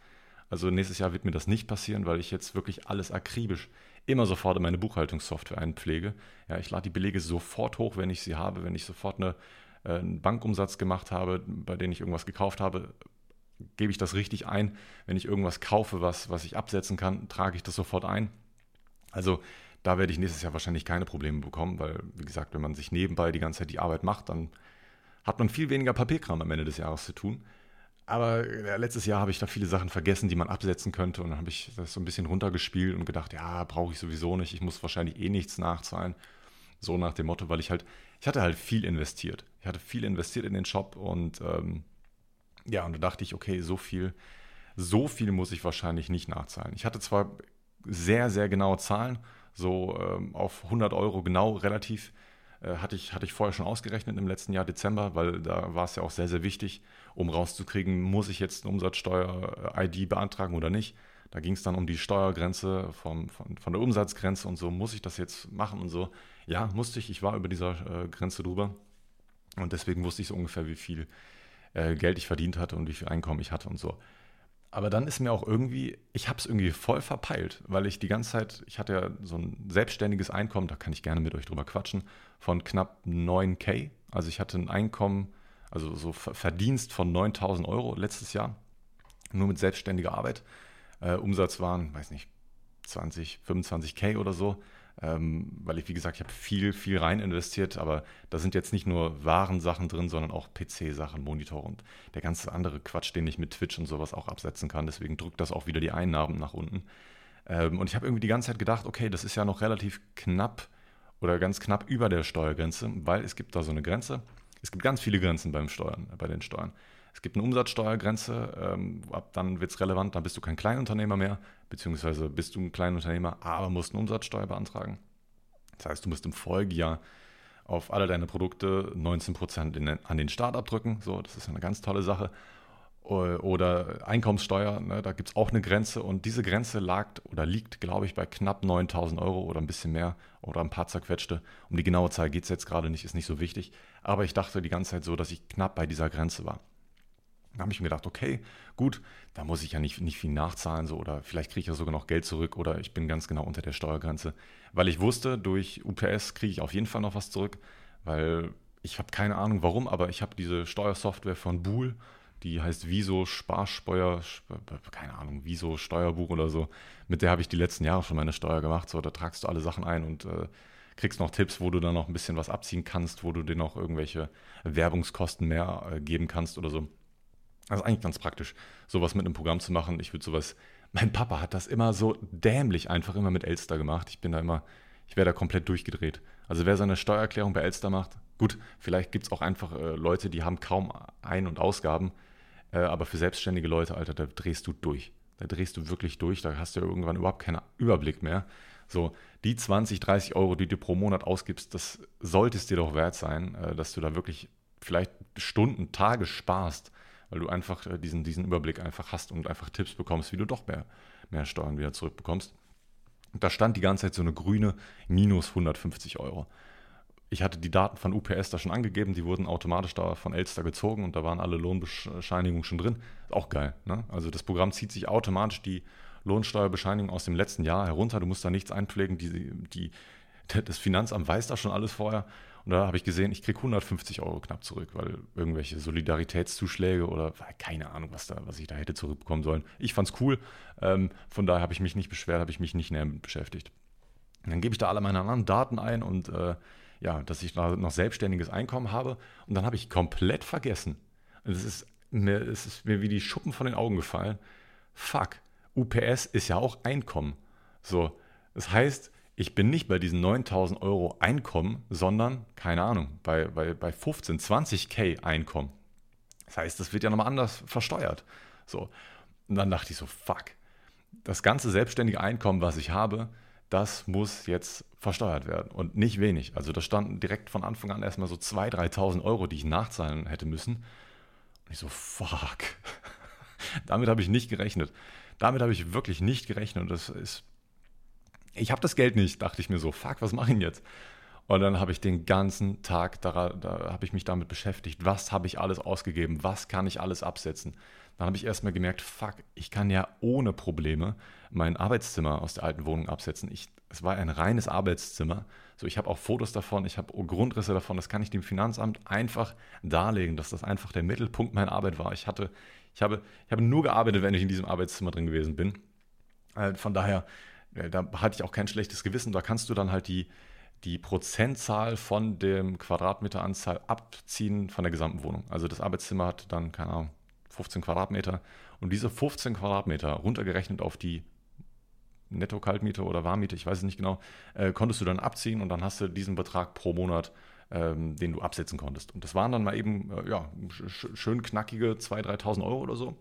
Also nächstes Jahr wird mir das nicht passieren, weil ich jetzt wirklich alles akribisch immer sofort in meine Buchhaltungssoftware einpflege. Ja, ich lade die Belege sofort hoch, wenn ich sie habe, wenn ich sofort eine, äh, einen Bankumsatz gemacht habe, bei dem ich irgendwas gekauft habe, gebe ich das richtig ein. Wenn ich irgendwas kaufe, was, was ich absetzen kann, trage ich das sofort ein. Also da werde ich nächstes Jahr wahrscheinlich keine Probleme bekommen, weil, wie gesagt, wenn man sich nebenbei die ganze Zeit die Arbeit macht, dann hat man viel weniger Papierkram am Ende des Jahres zu tun. Aber äh, letztes Jahr habe ich da viele Sachen vergessen, die man absetzen könnte. Und dann habe ich das so ein bisschen runtergespielt und gedacht, ja, brauche ich sowieso nicht. Ich muss wahrscheinlich eh nichts nachzahlen. So nach dem Motto, weil ich halt, ich hatte halt viel investiert. Ich hatte viel investiert in den Shop und ähm, ja, und da dachte ich, okay, so viel, so viel muss ich wahrscheinlich nicht nachzahlen. Ich hatte zwar sehr, sehr genaue Zahlen, so ähm, auf 100 Euro genau relativ äh, hatte, ich, hatte ich vorher schon ausgerechnet im letzten Jahr Dezember, weil da war es ja auch sehr, sehr wichtig, um rauszukriegen, muss ich jetzt eine Umsatzsteuer-ID beantragen oder nicht. Da ging es dann um die Steuergrenze vom, von, von der Umsatzgrenze und so, muss ich das jetzt machen und so. Ja, musste ich, ich war über dieser äh, Grenze drüber und deswegen wusste ich so ungefähr, wie viel äh, Geld ich verdient hatte und wie viel Einkommen ich hatte und so. Aber dann ist mir auch irgendwie, ich habe es irgendwie voll verpeilt, weil ich die ganze Zeit, ich hatte ja so ein selbstständiges Einkommen, da kann ich gerne mit euch drüber quatschen, von knapp 9k. Also ich hatte ein Einkommen, also so Verdienst von 9000 Euro letztes Jahr, nur mit selbstständiger Arbeit. Äh, Umsatz waren, weiß nicht, 20, 25k oder so ähm, weil ich, wie gesagt, ich habe viel, viel rein investiert, aber da sind jetzt nicht nur Warensachen drin, sondern auch PC-Sachen, Monitor und der ganze andere Quatsch, den ich mit Twitch und sowas auch absetzen kann. Deswegen drückt das auch wieder die Einnahmen nach unten. Ähm, und ich habe irgendwie die ganze Zeit gedacht, okay, das ist ja noch relativ knapp oder ganz knapp über der Steuergrenze, weil es gibt da so eine Grenze. Es gibt ganz viele Grenzen beim Steuern, bei den Steuern. Es gibt eine Umsatzsteuergrenze, ähm, ab dann wird es relevant, dann bist du kein Kleinunternehmer mehr, beziehungsweise bist du ein Kleinunternehmer, aber musst eine Umsatzsteuer beantragen. Das heißt, du musst im Folgejahr auf alle deine Produkte 19% an den Staat abdrücken. So, das ist eine ganz tolle Sache. Oder Einkommenssteuer, ne, da gibt es auch eine Grenze und diese Grenze lag oder liegt, glaube ich, bei knapp 9000 Euro oder ein bisschen mehr oder ein paar zerquetschte. Um die genaue Zahl geht es jetzt gerade nicht, ist nicht so wichtig. Aber ich dachte die ganze Zeit so, dass ich knapp bei dieser Grenze war. Da habe ich mir gedacht, okay, gut, da muss ich ja nicht, nicht viel nachzahlen so, oder vielleicht kriege ich ja sogar noch Geld zurück oder ich bin ganz genau unter der Steuergrenze. Weil ich wusste, durch UPS kriege ich auf jeden Fall noch was zurück, weil ich habe keine Ahnung warum, aber ich habe diese Steuersoftware von Bool, die heißt Viso Sparsteuer, keine Ahnung, Viso Steuerbuch oder so. Mit der habe ich die letzten Jahre schon meine Steuer gemacht. So, da tragst du alle Sachen ein und äh, kriegst noch Tipps, wo du dann noch ein bisschen was abziehen kannst, wo du dir noch irgendwelche Werbungskosten mehr äh, geben kannst oder so. Also eigentlich ganz praktisch, sowas mit einem Programm zu machen. Ich würde sowas, mein Papa hat das immer so dämlich einfach immer mit Elster gemacht. Ich bin da immer, ich wäre da komplett durchgedreht. Also wer seine Steuererklärung bei Elster macht, gut, vielleicht gibt es auch einfach äh, Leute, die haben kaum Ein- und Ausgaben, äh, aber für selbstständige Leute, Alter, da drehst du durch. Da drehst du wirklich durch, da hast du irgendwann überhaupt keinen Überblick mehr. So, die 20, 30 Euro, die du pro Monat ausgibst, das sollte es dir doch wert sein, äh, dass du da wirklich vielleicht Stunden, Tage sparst weil du einfach äh, diesen, diesen Überblick einfach hast und einfach Tipps bekommst, wie du doch mehr, mehr Steuern wieder zurückbekommst. Und da stand die ganze Zeit so eine grüne minus 150 Euro. Ich hatte die Daten von UPS da schon angegeben, die wurden automatisch da von Elster gezogen und da waren alle Lohnbescheinigungen schon drin. Auch geil. Ne? Also das Programm zieht sich automatisch die Lohnsteuerbescheinigung aus dem letzten Jahr herunter. Du musst da nichts einpflegen. Die, die, das Finanzamt weiß da schon alles vorher. Und da habe ich gesehen, ich kriege 150 Euro knapp zurück, weil irgendwelche Solidaritätszuschläge oder keine Ahnung, was, da, was ich da hätte zurückbekommen sollen. Ich fand es cool. Ähm, von daher habe ich mich nicht beschwert, habe ich mich nicht näher mit beschäftigt. Dann gebe ich da alle meine anderen Daten ein und äh, ja, dass ich noch selbstständiges Einkommen habe. Und dann habe ich komplett vergessen. Es ist, mir, ist mir wie die Schuppen von den Augen gefallen. Fuck, UPS ist ja auch Einkommen. So, das heißt, ich bin nicht bei diesen 9000 Euro Einkommen, sondern, keine Ahnung, bei, bei, bei 15, 20k Einkommen. Das heißt, das wird ja nochmal anders versteuert. So. Und dann dachte ich so, fuck, das ganze selbstständige Einkommen, was ich habe, das muss jetzt versteuert werden und nicht wenig. Also da standen direkt von Anfang an erstmal so 2.000, 3.000 Euro, die ich nachzahlen hätte müssen. Und ich so, fuck. Damit habe ich nicht gerechnet. Damit habe ich wirklich nicht gerechnet. Und das ist, ich habe das Geld nicht, dachte ich mir so, fuck, was mache ich denn jetzt? Und dann habe ich den ganzen Tag, da, da habe ich mich damit beschäftigt, was habe ich alles ausgegeben, was kann ich alles absetzen. Dann habe ich erstmal gemerkt, fuck, ich kann ja ohne Probleme mein Arbeitszimmer aus der alten Wohnung absetzen. Ich, es war ein reines Arbeitszimmer. So, ich habe auch Fotos davon, ich habe Grundrisse davon, das kann ich dem Finanzamt einfach darlegen, dass das einfach der Mittelpunkt meiner Arbeit war. Ich hatte, ich habe, ich habe nur gearbeitet, wenn ich in diesem Arbeitszimmer drin gewesen bin. Äh, von daher, äh, da hatte ich auch kein schlechtes Gewissen. Da kannst du dann halt die, die Prozentzahl von dem Quadratmeteranzahl abziehen von der gesamten Wohnung. Also das Arbeitszimmer hat dann, keine Ahnung, 15 Quadratmeter. Und diese 15 Quadratmeter runtergerechnet auf die Netto-Kaltmiete oder Warmmiete, ich weiß es nicht genau, äh, konntest du dann abziehen und dann hast du diesen Betrag pro Monat, ähm, den du absetzen konntest. Und das waren dann mal eben, äh, ja, sch schön knackige 2.000, 3.000 Euro oder so.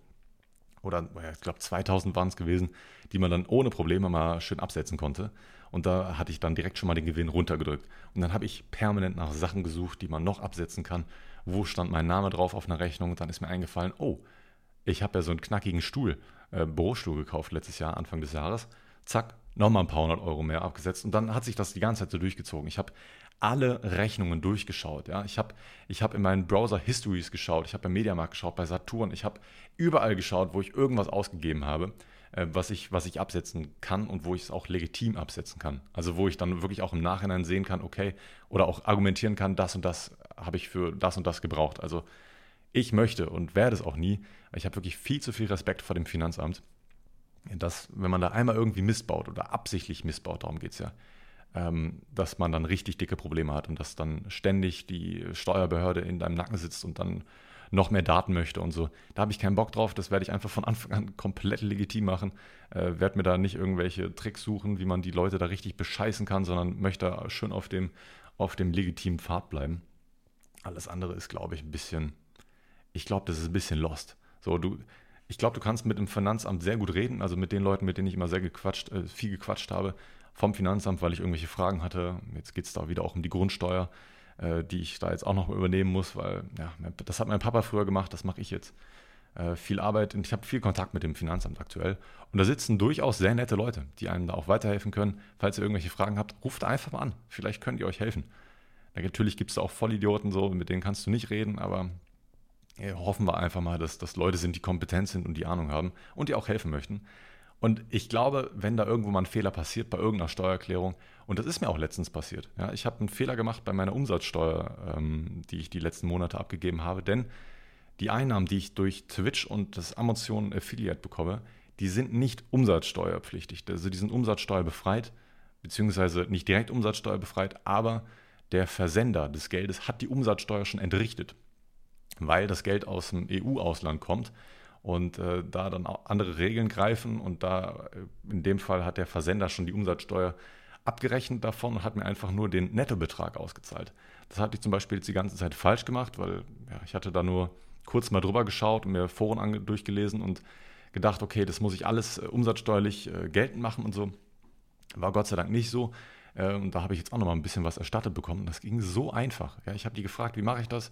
Oder ich glaube 2.000 waren es gewesen, die man dann ohne Probleme mal schön absetzen konnte. Und da hatte ich dann direkt schon mal den Gewinn runtergedrückt. Und dann habe ich permanent nach Sachen gesucht, die man noch absetzen kann. Wo stand mein Name drauf auf einer Rechnung? Und dann ist mir eingefallen, oh, ich habe ja so einen knackigen Stuhl, äh, Bürostuhl gekauft letztes Jahr, Anfang des Jahres. Zack, nochmal ein paar hundert Euro mehr abgesetzt. Und dann hat sich das die ganze Zeit so durchgezogen. Ich habe alle Rechnungen durchgeschaut. Ja? Ich habe ich hab in meinen Browser Histories geschaut, ich habe beim Mediamarkt geschaut, bei Saturn, ich habe überall geschaut, wo ich irgendwas ausgegeben habe. Äh, was ich, was ich absetzen kann und wo ich es auch legitim absetzen kann. Also wo ich dann wirklich auch im Nachhinein sehen kann, okay, oder auch argumentieren kann, das und das habe ich für das und das gebraucht. Also ich möchte und werde es auch nie, ich habe wirklich viel zu viel Respekt vor dem Finanzamt, dass wenn man da einmal irgendwie missbaut oder absichtlich missbaut, darum geht es ja, ähm, dass man dann richtig dicke Probleme hat und dass dann ständig die Steuerbehörde in deinem Nacken sitzt und dann noch mehr Daten möchte und so. Da habe ich keinen Bock drauf. Das werde ich einfach von Anfang an komplett legitim machen. Äh, werde mir da nicht irgendwelche Tricks suchen, wie man die Leute da richtig bescheißen kann, sondern möchte da schön auf dem, auf dem legitimen Pfad bleiben. Alles andere ist, glaube ich, ein bisschen, ich glaube, das ist ein bisschen lost. So, du, ich glaube, du kannst mit dem Finanzamt sehr gut reden, also mit den Leuten, mit denen ich immer sehr gequatscht, äh, viel gequatscht habe, vom Finanzamt, weil ich irgendwelche Fragen hatte. Jetzt geht es da wieder auch um die Grundsteuer äh, die ich da jetzt auch noch übernehmen muss, weil ja, das hat mein Papa früher gemacht, das mache ich jetzt. Äh, viel Arbeit und ich habe viel Kontakt mit dem Finanzamt aktuell. Und da sitzen durchaus sehr nette Leute, die einem da auch weiterhelfen können. Falls ihr irgendwelche Fragen habt, ruft einfach mal an. Vielleicht könnt ihr euch helfen. Natürlich gibt es da auch Vollidioten, so, mit denen kannst du nicht reden, aber ja, hoffen wir einfach mal, dass das Leute sind, die kompetent sind und die Ahnung haben und die auch helfen möchten. Und ich glaube, wenn da irgendwo mal ein Fehler passiert bei irgendeiner Steuererklärung, und das ist mir auch letztens passiert, ja, ich habe einen Fehler gemacht bei meiner Umsatzsteuer, ähm, die ich die letzten Monate abgegeben habe, denn die Einnahmen, die ich durch Twitch und das Amazon Affiliate bekomme, die sind nicht umsatzsteuerpflichtig. Also die sind umsatzsteuerbefreit, beziehungsweise nicht direkt umsatzsteuerbefreit, aber der Versender des Geldes hat die Umsatzsteuer schon entrichtet, weil das Geld aus dem EU-Ausland kommt und äh, da dann auch andere Regeln greifen und da äh, in dem Fall hat der Versender schon die Umsatzsteuer abgerechnet davon und hat mir einfach nur den Nettobetrag ausgezahlt. Das hatte ich zum Beispiel jetzt die ganze Zeit falsch gemacht, weil ja, ich hatte da nur kurz mal drüber geschaut und mir Foren durchgelesen und gedacht, okay, das muss ich alles äh, umsatzsteuerlich äh, geltend machen und so. War Gott sei Dank nicht so. Äh, und da habe ich jetzt auch noch mal ein bisschen was erstattet bekommen. Das ging so einfach. Ja, ich habe die gefragt, wie mache ich das?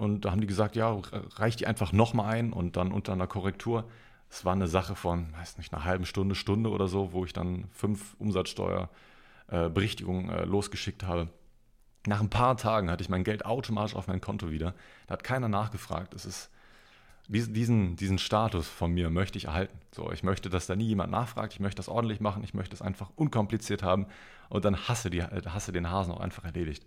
Und da haben die gesagt, ja, reich die einfach nochmal ein und dann unter einer Korrektur. Es war eine Sache von, weiß nicht, einer halben Stunde, Stunde oder so, wo ich dann fünf Umsatzsteuerberichtigungen äh, äh, losgeschickt habe. Nach ein paar Tagen hatte ich mein Geld automatisch auf mein Konto wieder. Da hat keiner nachgefragt. Es ist, diesen, diesen Status von mir möchte ich erhalten. So, ich möchte, dass da nie jemand nachfragt. Ich möchte das ordentlich machen. Ich möchte es einfach unkompliziert haben. Und dann hasse, die, hasse den Hasen auch einfach erledigt.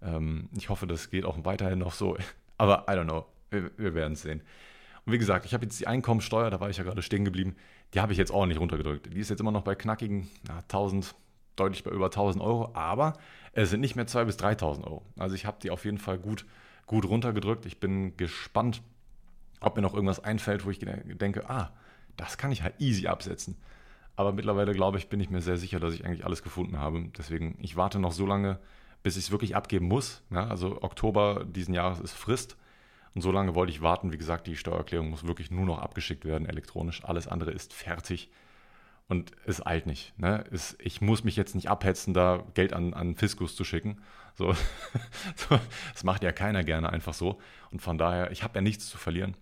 Ähm, ich hoffe, das geht auch weiterhin noch so aber I don't know. Wir, wir werden es sehen. Und wie gesagt, ich habe jetzt die Einkommensteuer, da war ich ja gerade stehen geblieben, die habe ich jetzt auch nicht runtergedrückt. Die ist jetzt immer noch bei knackigen na, 1000, deutlich bei über 1000 Euro, aber es sind nicht mehr 2.000 bis 3.000 Euro. Also ich habe die auf jeden Fall gut, gut runtergedrückt. Ich bin gespannt, ob mir noch irgendwas einfällt, wo ich denke, ah, das kann ich halt easy absetzen. Aber mittlerweile, glaube ich, bin ich mir sehr sicher, dass ich eigentlich alles gefunden habe. Deswegen, ich warte noch so lange, bis ich es wirklich abgeben muss. Ja, also Oktober diesen Jahres ist Frist. Und so lange wollte ich warten. Wie gesagt, die Steuererklärung muss wirklich nur noch abgeschickt werden, elektronisch. Alles andere ist fertig. Und es eilt nicht. Ne? Es, ich muss mich jetzt nicht abhetzen, da Geld an, an Fiskus zu schicken. So, das macht ja keiner gerne einfach so. Und von daher, ich habe ja nichts zu verlieren,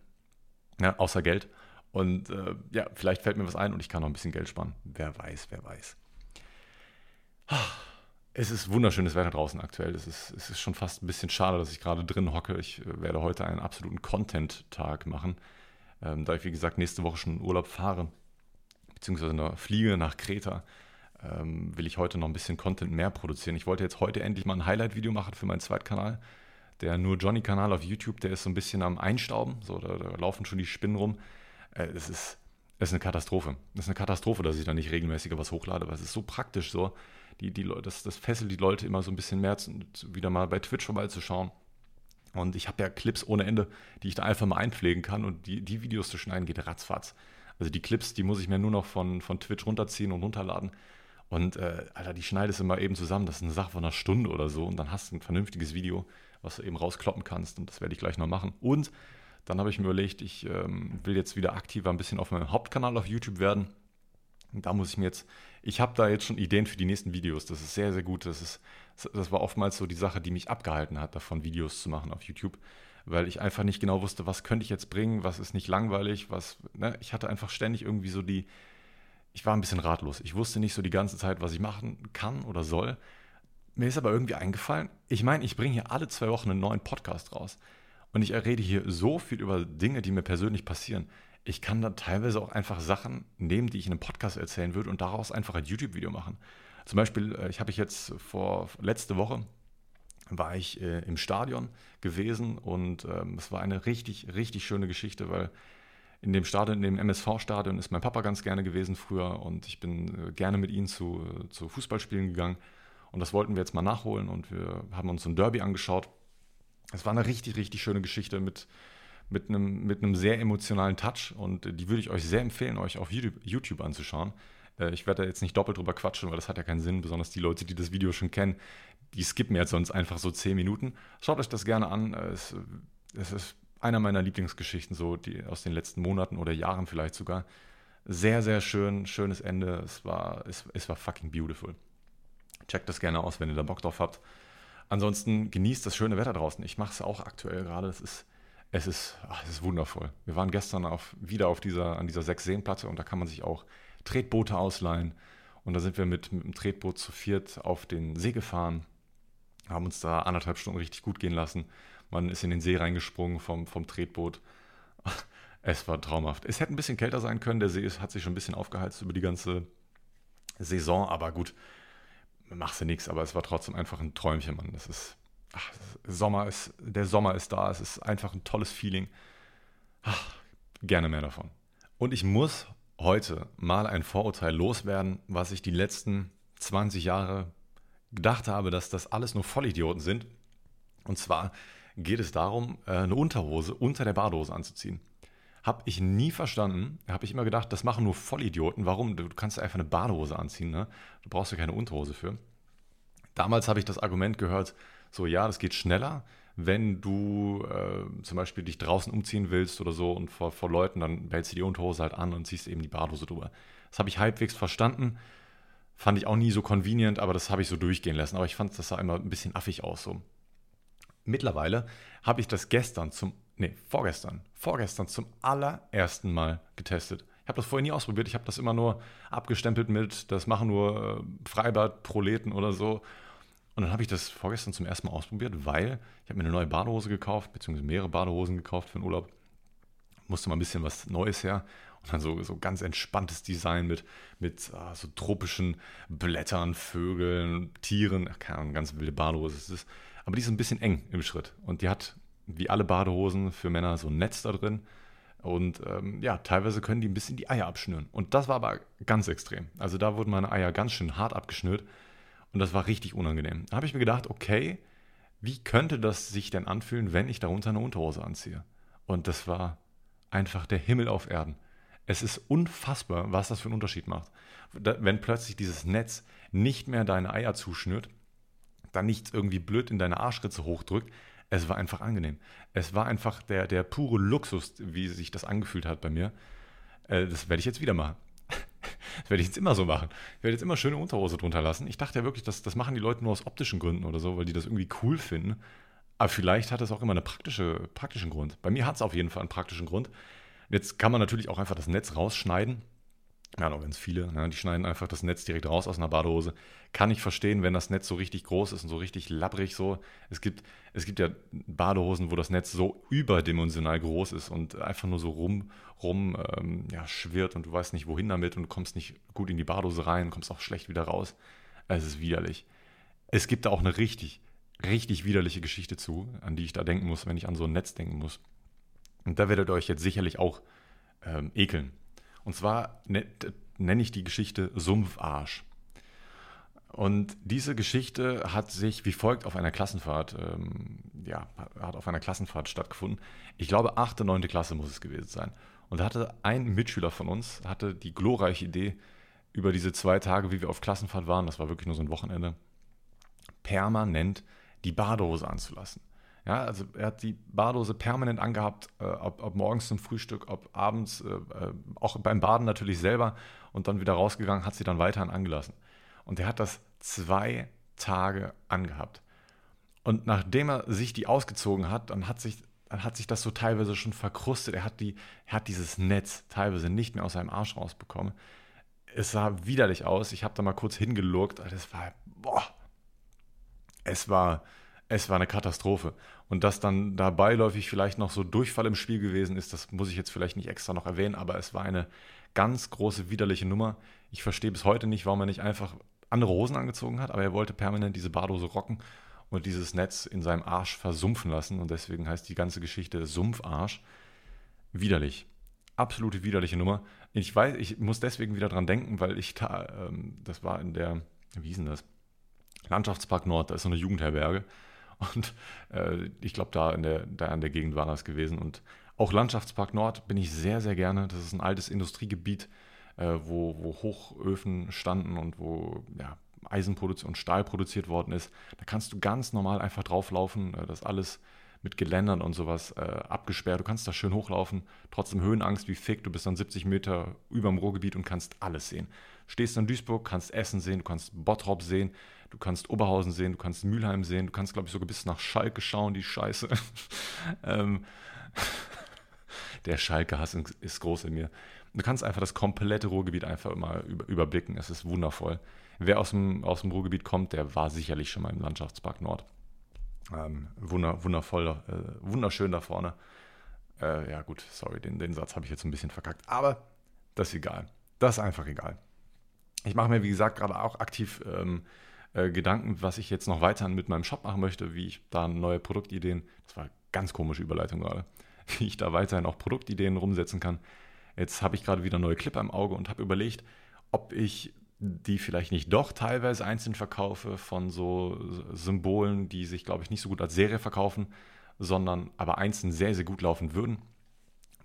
ja, außer Geld. Und äh, ja, vielleicht fällt mir was ein und ich kann noch ein bisschen Geld sparen. Wer weiß, wer weiß. Es ist wunderschönes Wetter draußen aktuell. Es ist, es ist schon fast ein bisschen schade, dass ich gerade drin hocke. Ich äh, werde heute einen absoluten Content-Tag machen, ähm, da ich, wie gesagt, nächste Woche schon in Urlaub fahre beziehungsweise eine Fliege nach Kreta, ähm, will ich heute noch ein bisschen Content mehr produzieren. Ich wollte jetzt heute endlich mal ein Highlight-Video machen für meinen Zweitkanal. Der Nur Johnny-Kanal auf YouTube, der ist so ein bisschen am Einstauben. So, da, da laufen schon die Spinnen rum. Äh, es ist, es ist eine Katastrophe. Es ist eine Katastrophe, dass ich da nicht regelmäßiger was hochlade, weil es ist so praktisch so. Die, die, das, das fesselt die Leute immer so ein bisschen mehr, zu, wieder mal bei Twitch vorbeizuschauen. Und ich habe ja Clips ohne Ende, die ich da einfach mal einpflegen kann und die, die Videos zu schneiden geht ratzfatz. Also die Clips, die muss ich mir nur noch von, von Twitch runterziehen und runterladen. Und äh, Alter, die schneidest du mal eben zusammen. Das ist eine Sache von einer Stunde oder so. Und dann hast du ein vernünftiges Video, was du eben rauskloppen kannst. Und das werde ich gleich noch machen. Und dann habe ich mir überlegt, ich ähm, will jetzt wieder aktiver ein bisschen auf meinem Hauptkanal auf YouTube werden. Da muss ich mir jetzt, ich habe da jetzt schon Ideen für die nächsten Videos. Das ist sehr, sehr gut. Das, ist, das war oftmals so die Sache, die mich abgehalten hat, davon Videos zu machen auf YouTube weil ich einfach nicht genau wusste, was könnte ich jetzt bringen, was ist nicht langweilig, was, ne? ich hatte einfach ständig irgendwie so die, ich war ein bisschen ratlos. Ich wusste nicht so die ganze Zeit, was ich machen kann oder soll. Mir ist aber irgendwie eingefallen, ich meine, ich bringe hier alle zwei Wochen einen neuen Podcast raus. Und ich rede hier so viel über Dinge, die mir persönlich passieren. Ich kann da teilweise auch einfach Sachen nehmen, die ich in einem Podcast erzählen würde und daraus einfach ein YouTube-Video machen. Zum Beispiel, äh, ich habe ich jetzt vor letzte Woche war ich äh, im Stadion gewesen und ähm, es war eine richtig, richtig schöne Geschichte, weil in dem Stadion, in dem MSV-Stadion ist mein Papa ganz gerne gewesen früher und ich bin äh, gerne mit ihm zu, äh, zu Fußballspielen gegangen und das wollten wir jetzt mal nachholen und wir haben uns ein Derby angeschaut. Es war eine richtig, richtig schöne Geschichte mit, mit, einem, mit einem sehr emotionalen Touch und die würde ich euch sehr empfehlen, euch auf YouTube, anzuschauen. Äh, ich werde da jetzt nicht doppelt drüber quatschen, weil das hat ja keinen Sinn, besonders die Leute, die das Video schon kennen, die skippen jetzt sonst einfach so 10 Minuten. Schaut euch das gerne an. Es, es ist einer meiner Lieblingsgeschichten, so die aus den letzten Monaten oder Jahren vielleicht sogar. Sehr, sehr schön, schönes Ende. Es war, es, es war fucking beautiful. Checkt das gerne aus, wenn ihr da Bock drauf habt. Ansonsten genießt das schöne Wetter draußen. Ich mache es auch aktuell gerade. Es ist, es ist, ach, es ist wundervoll. Wir waren gestern auf, wieder auf dieser, an dieser Sechs-Seen-Platte und da kann man sich auch Tretboote ausleihen. Und da sind wir mit, mit dem Tretboot zu viert auf den See gefahren haben uns da anderthalb Stunden richtig gut gehen lassen. Man ist in den See reingesprungen vom, vom Tretboot. Es war traumhaft. Es hätte ein bisschen kälter sein können. Der See ist, hat sich schon ein bisschen aufgeheizt über die ganze Saison, aber gut, machst du nichts. Aber es war trotzdem einfach ein Träumchen, Mann. Das ist, ach, Sommer ist, der Sommer ist da. Es ist einfach ein tolles Feeling. Ach, gerne mehr davon. Und ich muss heute mal ein Vorurteil loswerden, was ich die letzten 20 Jahre gedacht habe, dass das alles nur Vollidioten sind. Und zwar geht es darum, äh, eine Unterhose unter der Badehose anzuziehen. Habe ich nie verstanden. Habe ich immer gedacht, das machen nur Vollidioten. Warum? Du kannst einfach eine Badehose anziehen. Ne? Du brauchst ja keine Unterhose für. Damals habe ich das Argument gehört, so ja, das geht schneller, wenn du äh, zum Beispiel dich draußen umziehen willst oder so und vor, vor Leuten, dann hältst du die Unterhose halt an und ziehst eben die Badehose drüber. Das habe ich halbwegs verstanden. Fand ich auch nie so convenient, aber das habe ich so durchgehen lassen. Aber ich fand, das sah immer ein bisschen affig aus so. Mittlerweile habe ich das gestern zum, nee, vorgestern, vorgestern zum allerersten Mal getestet. Ich habe das vorher nie ausprobiert. Ich habe das immer nur abgestempelt mit, das machen nur äh, Freibad-Proleten oder so. Und dann habe ich das vorgestern zum ersten Mal ausprobiert, weil ich habe mir eine neue Badehose gekauft, beziehungsweise mehrere Badehosen gekauft für den Urlaub. Musste mal ein bisschen was Neues her. Und dann so, so ganz entspanntes Design mit, mit ah, so tropischen Blättern, Vögeln, Tieren. Ach, keine Ahnung, ganz wilde Badehose ist es. Aber die ist ein bisschen eng im Schritt. Und die hat, wie alle Badehosen für Männer, so ein Netz da drin. Und ähm, ja, teilweise können die ein bisschen die Eier abschnüren. Und das war aber ganz extrem. Also da wurden meine Eier ganz schön hart abgeschnürt. Und das war richtig unangenehm. Da habe ich mir gedacht, okay, wie könnte das sich denn anfühlen, wenn ich darunter eine Unterhose anziehe? Und das war einfach der Himmel auf Erden. Es ist unfassbar, was das für einen Unterschied macht. Wenn plötzlich dieses Netz nicht mehr deine Eier zuschnürt, dann nichts irgendwie blöd in deine Arschritze hochdrückt. Es war einfach angenehm. Es war einfach der, der pure Luxus, wie sich das angefühlt hat bei mir. Äh, das werde ich jetzt wieder machen. Das werde ich jetzt immer so machen. Ich werde jetzt immer schöne Unterhose drunter lassen. Ich dachte ja wirklich, das, das machen die Leute nur aus optischen Gründen oder so, weil die das irgendwie cool finden. Aber vielleicht hat es auch immer einen praktische, praktischen Grund. Bei mir hat es auf jeden Fall einen praktischen Grund. Jetzt kann man natürlich auch einfach das Netz rausschneiden ja, noch ganz viele, ne, die schneiden einfach das Netz direkt raus aus einer Badehose. Kann ich verstehen, wenn das Netz so richtig groß ist und so richtig labbrig so. Es gibt, es gibt ja Badehosen, wo das Netz so überdimensional groß ist und einfach nur so rum, rum ähm, ja, schwirrt und du weißt nicht, wohin damit und du kommst nicht gut in die Badehose rein, kommst auch schlecht wieder raus. Es ist widerlich. Es gibt da auch eine richtig, richtig widerliche Geschichte zu, an die ich da denken muss, wenn ich an so ein Netz denken muss. Und da werdet ihr euch jetzt sicherlich auch ähm, ekeln und zwar ne, nenne ich die Geschichte Sumpfarsch. Und diese Geschichte hat sich wie folgt auf einer Klassenfahrt, ähm, ja, hat auf einer Klassenfahrt stattgefunden. Ich glaube, achte, neunte Klasse muss es gewesen sein. Und da hatte ein Mitschüler von uns, hatte die glorreiche Idee, über diese zwei Tage, wie wir auf Klassenfahrt waren, das war wirklich nur so ein Wochenende, permanent die Badehose anzulassen. Ja, also er hat die Badehose permanent angehabt, äh, ob, ob, morgens zum Frühstück, ob abends, äh, äh, auch beim Baden natürlich selber und dann wieder rausgegangen, hat sie dann weiterhin angelassen. Und er hat das zwei Tage angehabt. Und nachdem er sich die ausgezogen hat, dann hat sich, dann hat sich das so teilweise schon verkrustet. Er hat, die, er hat dieses Netz teilweise nicht mehr aus seinem Arsch rausbekommen. Es sah widerlich aus. Ich habe da mal kurz hingelurkt. Das war, boah, es war, es war eine Katastrophe. Und dass dann da beiläufig vielleicht noch so Durchfall im Spiel gewesen ist, das muss ich jetzt vielleicht nicht extra noch erwähnen, aber es war eine ganz große widerliche Nummer. Ich verstehe bis heute nicht, warum er nicht einfach andere Hosen angezogen hat, aber er wollte permanent diese Badose rocken und dieses Netz in seinem Arsch versumpfen lassen. Und deswegen heißt die ganze Geschichte Sumpfarsch. Widerlich. Absolute widerliche Nummer. Ich weiß, ich muss deswegen wieder dran denken, weil ich da, ähm, das war in der, wie hieß denn das? Landschaftspark Nord, da ist so eine Jugendherberge. Und äh, ich glaube, da, in der, da in der Gegend war das gewesen. Und auch Landschaftspark Nord bin ich sehr, sehr gerne. Das ist ein altes Industriegebiet, äh, wo, wo Hochöfen standen und wo ja, Eisenproduktion und Stahl produziert worden ist. Da kannst du ganz normal einfach drauflaufen. Äh, das alles mit Geländern und sowas äh, abgesperrt. Du kannst da schön hochlaufen, trotzdem Höhenangst wie Fick. Du bist dann 70 Meter über dem Ruhrgebiet und kannst alles sehen. Stehst in Duisburg, kannst Essen sehen, du kannst Bottrop sehen, du kannst Oberhausen sehen, du kannst Mülheim sehen, du kannst, glaube ich, sogar bis nach Schalke schauen, die Scheiße. ähm, der Schalke-Hass ist groß in mir. Du kannst einfach das komplette Ruhrgebiet einfach mal überblicken. Es ist wundervoll. Wer aus dem, aus dem Ruhrgebiet kommt, der war sicherlich schon mal im Landschaftspark Nord. Ähm, wunder, wundervoll, äh, wunderschön da vorne. Äh, ja, gut, sorry, den, den Satz habe ich jetzt ein bisschen verkackt. Aber das ist egal. Das ist einfach egal. Ich mache mir, wie gesagt, gerade auch aktiv ähm, äh, Gedanken, was ich jetzt noch weiter mit meinem Shop machen möchte, wie ich da neue Produktideen, das war eine ganz komische Überleitung gerade, wie ich da weiterhin auch Produktideen rumsetzen kann. Jetzt habe ich gerade wieder neue Clipper im Auge und habe überlegt, ob ich die vielleicht nicht doch teilweise einzeln verkaufe von so Symbolen, die sich, glaube ich, nicht so gut als Serie verkaufen, sondern aber einzeln sehr, sehr gut laufen würden,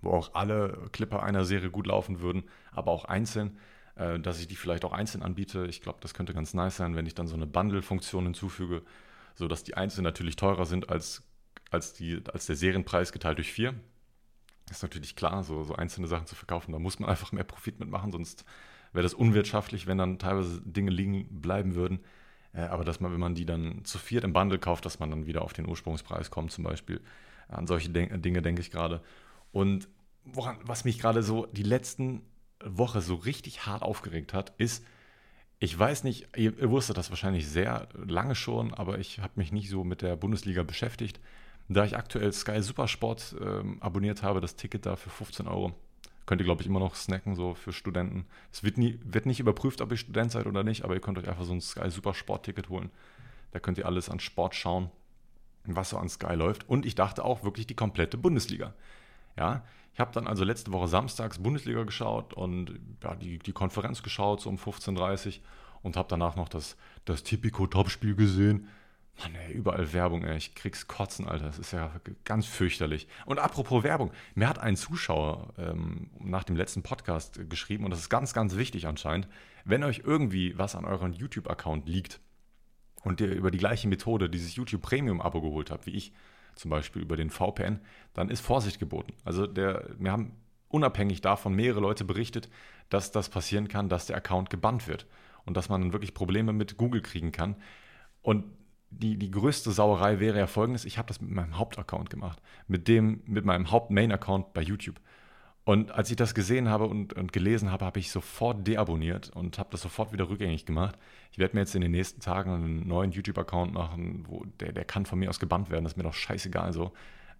wo auch alle Clipper einer Serie gut laufen würden, aber auch einzeln äh, dass ich die vielleicht auch einzeln anbiete. Ich glaube, das könnte ganz nice sein, wenn ich dann so eine Bundle-Funktion hinzufüge, sodass die einzeln natürlich teurer sind als, als, die, als der Serienpreis geteilt durch vier. Ist natürlich klar, so, so einzelne Sachen zu verkaufen, da muss man einfach mehr Profit mitmachen, sonst wäre das unwirtschaftlich, wenn dann teilweise Dinge liegen bleiben würden. Äh, aber dass man, wenn man die dann zu viert im Bundle kauft, dass man dann wieder auf den Ursprungspreis kommt, zum Beispiel. An solche Dinge denke ich gerade. Und woran, was mich gerade so die letzten Woche so richtig hart aufgeregt hat, ist, ich weiß nicht, ihr, ihr wusstet das wahrscheinlich sehr lange schon, aber ich habe mich nicht so mit der Bundesliga beschäftigt. Da ich aktuell Sky Supersport ähm, abonniert habe, das Ticket da für 15 Euro, könnt ihr, glaube ich, immer noch snacken, so für Studenten. Es wird, nie, wird nicht überprüft, ob ihr Student seid oder nicht, aber ihr könnt euch einfach so ein Sky Supersport-Ticket holen. Da könnt ihr alles an Sport schauen, was so an Sky läuft. Und ich dachte auch wirklich die komplette Bundesliga. Ja, Ich habe dann also letzte Woche samstags Bundesliga geschaut und ja, die, die Konferenz geschaut, so um 15.30 Uhr und habe danach noch das, das Tipico-Topspiel gesehen. Mann, ey, überall Werbung, ey. Ich krieg's kotzen, Alter. Das ist ja ganz fürchterlich. Und apropos Werbung, mir hat ein Zuschauer ähm, nach dem letzten Podcast geschrieben, und das ist ganz, ganz wichtig anscheinend, wenn euch irgendwie was an eurem YouTube-Account liegt und ihr über die gleiche Methode dieses YouTube Premium-Abo geholt habt, wie ich, zum Beispiel über den VPN, dann ist Vorsicht geboten. Also der, wir haben unabhängig davon mehrere Leute berichtet, dass das passieren kann, dass der Account gebannt wird und dass man dann wirklich Probleme mit Google kriegen kann. Und die, die größte Sauerei wäre ja folgendes: Ich habe das mit meinem Hauptaccount gemacht, mit dem, mit meinem Haupt-Main-Account bei YouTube. Und als ich das gesehen habe und, und gelesen habe, habe ich sofort deabonniert und habe das sofort wieder rückgängig gemacht. Ich werde mir jetzt in den nächsten Tagen einen neuen YouTube-Account machen, wo der, der kann von mir aus gebannt werden. Das ist mir doch scheißegal so.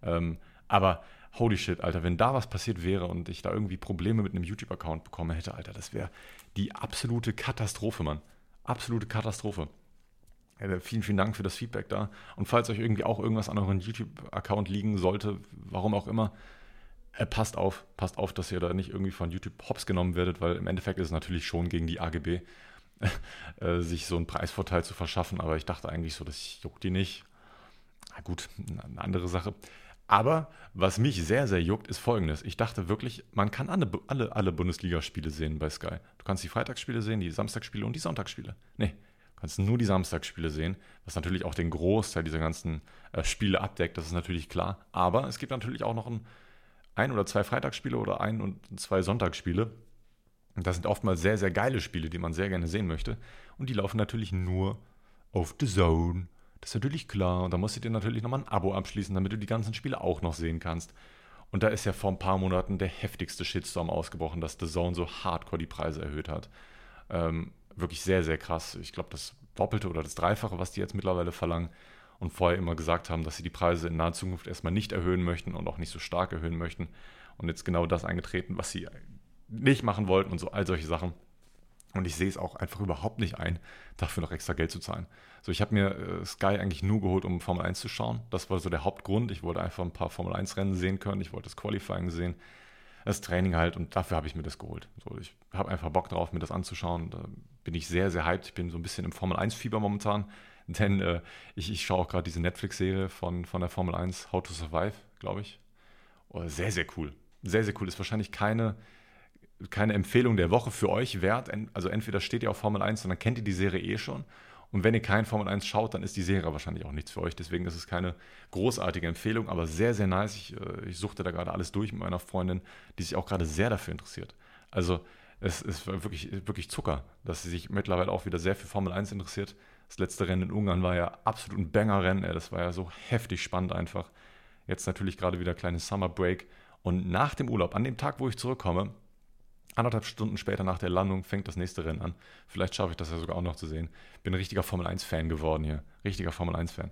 Ähm, aber holy shit, Alter, wenn da was passiert wäre und ich da irgendwie Probleme mit einem YouTube-Account bekommen hätte, Alter, das wäre die absolute Katastrophe, Mann. Absolute Katastrophe. Ja, vielen, vielen Dank für das Feedback da. Und falls euch irgendwie auch irgendwas an euren YouTube-Account liegen sollte, warum auch immer, äh, passt auf, passt auf, dass ihr da nicht irgendwie von YouTube hops genommen werdet, weil im Endeffekt ist es natürlich schon gegen die AGB, äh, sich so einen Preisvorteil zu verschaffen. Aber ich dachte eigentlich so, das juckt die nicht. Na gut, eine andere Sache. Aber was mich sehr, sehr juckt, ist folgendes. Ich dachte wirklich, man kann alle, alle, alle Bundesligaspiele sehen bei Sky. Du kannst die Freitagsspiele sehen, die Samstagsspiele und die Sonntagsspiele. Nee, du kannst nur die Samstagsspiele sehen, was natürlich auch den Großteil dieser ganzen äh, Spiele abdeckt, das ist natürlich klar. Aber es gibt natürlich auch noch ein, ein oder zwei Freitagsspiele oder ein und zwei Sonntagsspiele. Das sind oftmals sehr, sehr geile Spiele, die man sehr gerne sehen möchte. Und die laufen natürlich nur auf The Zone das ist natürlich klar. Und da musst du dir natürlich nochmal ein Abo abschließen, damit du die ganzen Spiele auch noch sehen kannst. Und da ist ja vor ein paar Monaten der heftigste Shitstorm ausgebrochen, dass The Zone so hardcore die Preise erhöht hat. Ähm, wirklich sehr, sehr krass. Ich glaube, das Doppelte oder das Dreifache, was die jetzt mittlerweile verlangen. Und vorher immer gesagt haben, dass sie die Preise in naher Zukunft erstmal nicht erhöhen möchten und auch nicht so stark erhöhen möchten. Und jetzt genau das eingetreten, was sie nicht machen wollten und so all solche Sachen. Und ich sehe es auch einfach überhaupt nicht ein, dafür noch extra Geld zu zahlen. So, ich habe mir äh, Sky eigentlich nur geholt, um Formel 1 zu schauen. Das war so der Hauptgrund. Ich wollte einfach ein paar Formel 1 Rennen sehen können. Ich wollte das Qualifying sehen, das Training halt. Und dafür habe ich mir das geholt. So, ich habe einfach Bock drauf, mir das anzuschauen. Da bin ich sehr, sehr hyped. Ich bin so ein bisschen im Formel 1-Fieber momentan. Denn äh, ich, ich schaue auch gerade diese Netflix-Serie von, von der Formel 1, How to Survive, glaube ich. Oh, sehr, sehr cool. Sehr, sehr cool. Ist wahrscheinlich keine keine Empfehlung der Woche für euch wert. Also entweder steht ihr auf Formel 1 und dann kennt ihr die Serie eh schon. Und wenn ihr kein Formel 1 schaut, dann ist die Serie wahrscheinlich auch nichts für euch. Deswegen ist es keine großartige Empfehlung, aber sehr, sehr nice. Ich, äh, ich suchte da gerade alles durch mit meiner Freundin, die sich auch gerade sehr dafür interessiert. Also es ist wirklich, wirklich Zucker, dass sie sich mittlerweile auch wieder sehr für Formel 1 interessiert. Das letzte Rennen in Ungarn war ja absolut ein Banger-Rennen. Das war ja so heftig spannend einfach. Jetzt natürlich gerade wieder kleines Summer Break. Und nach dem Urlaub, an dem Tag, wo ich zurückkomme, Anderthalb Stunden später nach der Landung fängt das nächste Rennen an. Vielleicht schaffe ich das ja sogar auch noch zu sehen. Bin ein richtiger Formel 1-Fan geworden hier. Richtiger Formel 1-Fan.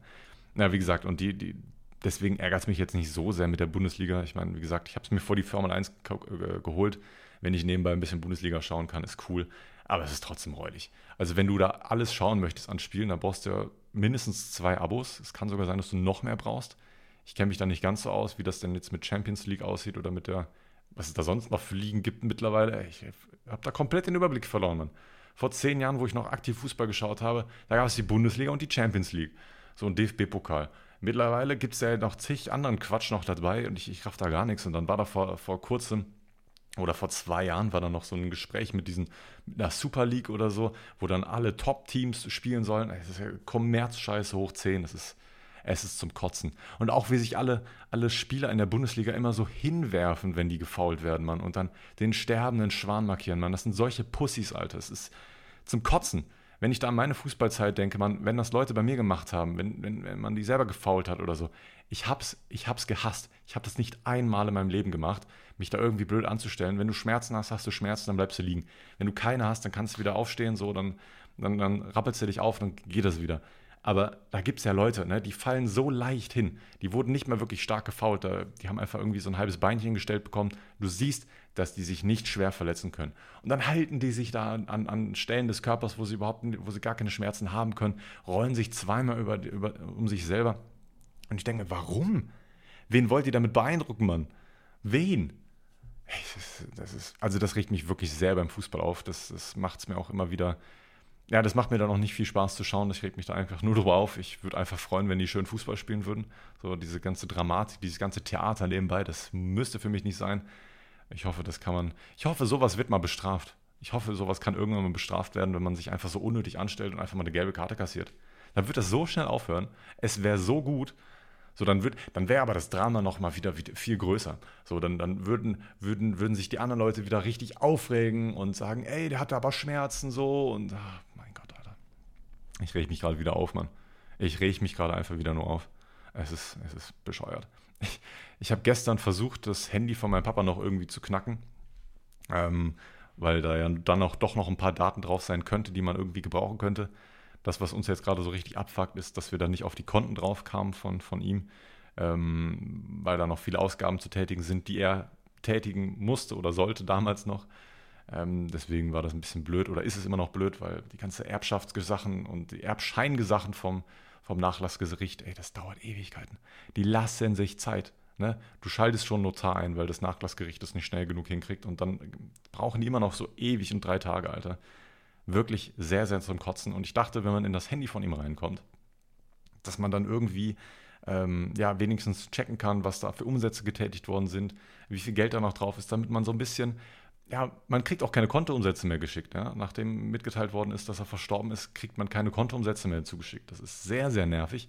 Na, wie gesagt, und die, die, deswegen ärgert es mich jetzt nicht so sehr mit der Bundesliga. Ich meine, wie gesagt, ich habe es mir vor die Formel 1 äh, geholt. Wenn ich nebenbei ein bisschen Bundesliga schauen kann, ist cool. Aber es ist trotzdem räudig. Also, wenn du da alles schauen möchtest an Spielen, dann brauchst du ja mindestens zwei Abos. Es kann sogar sein, dass du noch mehr brauchst. Ich kenne mich da nicht ganz so aus, wie das denn jetzt mit Champions League aussieht oder mit der was es da sonst noch für Ligen gibt mittlerweile. Ich habe da komplett den Überblick verloren, Mann. Vor zehn Jahren, wo ich noch aktiv Fußball geschaut habe, da gab es die Bundesliga und die Champions League. So ein DFB-Pokal. Mittlerweile gibt es ja noch zig anderen Quatsch noch dabei und ich, ich raff da gar nichts. Und dann war da vor, vor kurzem oder vor zwei Jahren war da noch so ein Gespräch mit diesen, mit einer Super League oder so, wo dann alle Top-Teams spielen sollen. Das ist ja Kommerzscheiße hoch 10. Das ist, es ist zum Kotzen. Und auch wie sich alle, alle Spieler in der Bundesliga immer so hinwerfen, wenn die gefault werden, Mann. Und dann den sterbenden Schwan markieren, Mann. Das sind solche Pussys, Alter. Es ist zum Kotzen. Wenn ich da an meine Fußballzeit denke, man, wenn das Leute bei mir gemacht haben, wenn, wenn, wenn man die selber gefault hat oder so, ich hab's, ich hab's gehasst. Ich habe das nicht einmal in meinem Leben gemacht, mich da irgendwie blöd anzustellen. Wenn du Schmerzen hast, hast du Schmerzen, dann bleibst du liegen. Wenn du keine hast, dann kannst du wieder aufstehen, so, dann, dann, dann rappelst du dich auf, dann geht das wieder. Aber da gibt es ja Leute, ne, die fallen so leicht hin. Die wurden nicht mehr wirklich stark gefault. Die haben einfach irgendwie so ein halbes Beinchen gestellt bekommen. Du siehst, dass die sich nicht schwer verletzen können. Und dann halten die sich da an, an Stellen des Körpers, wo sie überhaupt, wo sie gar keine Schmerzen haben können, rollen sich zweimal über, über, um sich selber. Und ich denke, warum? Wen wollt ihr damit beeindrucken, Mann? Wen? Das ist, also das regt mich wirklich sehr beim Fußball auf. Das, das macht es mir auch immer wieder. Ja, das macht mir dann auch nicht viel Spaß zu schauen. Das regt mich da einfach nur drüber auf. Ich würde einfach freuen, wenn die schön Fußball spielen würden. So diese ganze Dramatik, dieses ganze Theater nebenbei, das müsste für mich nicht sein. Ich hoffe, das kann man. Ich hoffe, sowas wird mal bestraft. Ich hoffe, sowas kann irgendwann mal bestraft werden, wenn man sich einfach so unnötig anstellt und einfach mal eine gelbe Karte kassiert. Dann wird das so schnell aufhören. Es wäre so gut. So, dann, wird, dann wäre aber das Drama noch mal wieder viel größer. So, dann, dann würden, würden, würden sich die anderen Leute wieder richtig aufregen und sagen, ey, der hatte aber Schmerzen so und ach, mein Gott, Alter. Ich reg mich gerade wieder auf, Mann. Ich reg mich gerade einfach wieder nur auf. Es ist, es ist bescheuert. Ich, ich habe gestern versucht, das Handy von meinem Papa noch irgendwie zu knacken. Ähm, weil da ja dann auch doch noch ein paar Daten drauf sein könnte, die man irgendwie gebrauchen könnte. Das, was uns jetzt gerade so richtig abfuckt, ist, dass wir da nicht auf die Konten drauf kamen von, von ihm, ähm, weil da noch viele Ausgaben zu tätigen sind, die er tätigen musste oder sollte damals noch. Ähm, deswegen war das ein bisschen blöd oder ist es immer noch blöd, weil die ganze Erbschaftsgesachen und die Erbscheingesachen vom, vom Nachlassgericht, ey, das dauert Ewigkeiten. Die lassen sich Zeit. Ne? Du schaltest schon Notar ein, weil das Nachlassgericht das nicht schnell genug hinkriegt und dann brauchen die immer noch so ewig und drei Tage, Alter. Wirklich sehr, sehr zum Kotzen. Und ich dachte, wenn man in das Handy von ihm reinkommt, dass man dann irgendwie ähm, ja, wenigstens checken kann, was da für Umsätze getätigt worden sind, wie viel Geld da noch drauf ist, damit man so ein bisschen, ja, man kriegt auch keine Kontoumsätze mehr geschickt. Ja? Nachdem mitgeteilt worden ist, dass er verstorben ist, kriegt man keine Kontoumsätze mehr zugeschickt. Das ist sehr, sehr nervig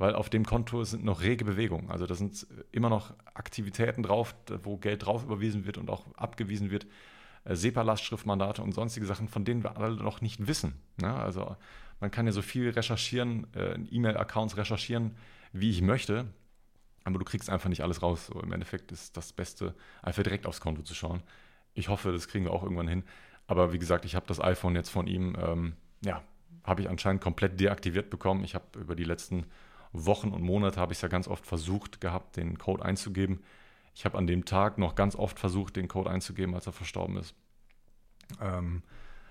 weil auf dem Konto sind noch rege Bewegungen. Also da sind immer noch Aktivitäten drauf, wo Geld drauf überwiesen wird und auch abgewiesen wird. Äh, SEPA-Lastschriftmandate und sonstige Sachen, von denen wir alle noch nicht wissen. Ne? Also man kann ja so viel recherchieren, äh, E-Mail-Accounts recherchieren, wie ich möchte, aber du kriegst einfach nicht alles raus. So, Im Endeffekt ist das Beste, einfach direkt aufs Konto zu schauen. Ich hoffe, das kriegen wir auch irgendwann hin. Aber wie gesagt, ich habe das iPhone jetzt von ihm, ähm, ja, habe ich anscheinend komplett deaktiviert bekommen. Ich habe über die letzten Wochen und Monate habe ich es ja ganz oft versucht gehabt, den Code einzugeben. Ich habe an dem Tag noch ganz oft versucht, den Code einzugeben, als er verstorben ist. Ähm,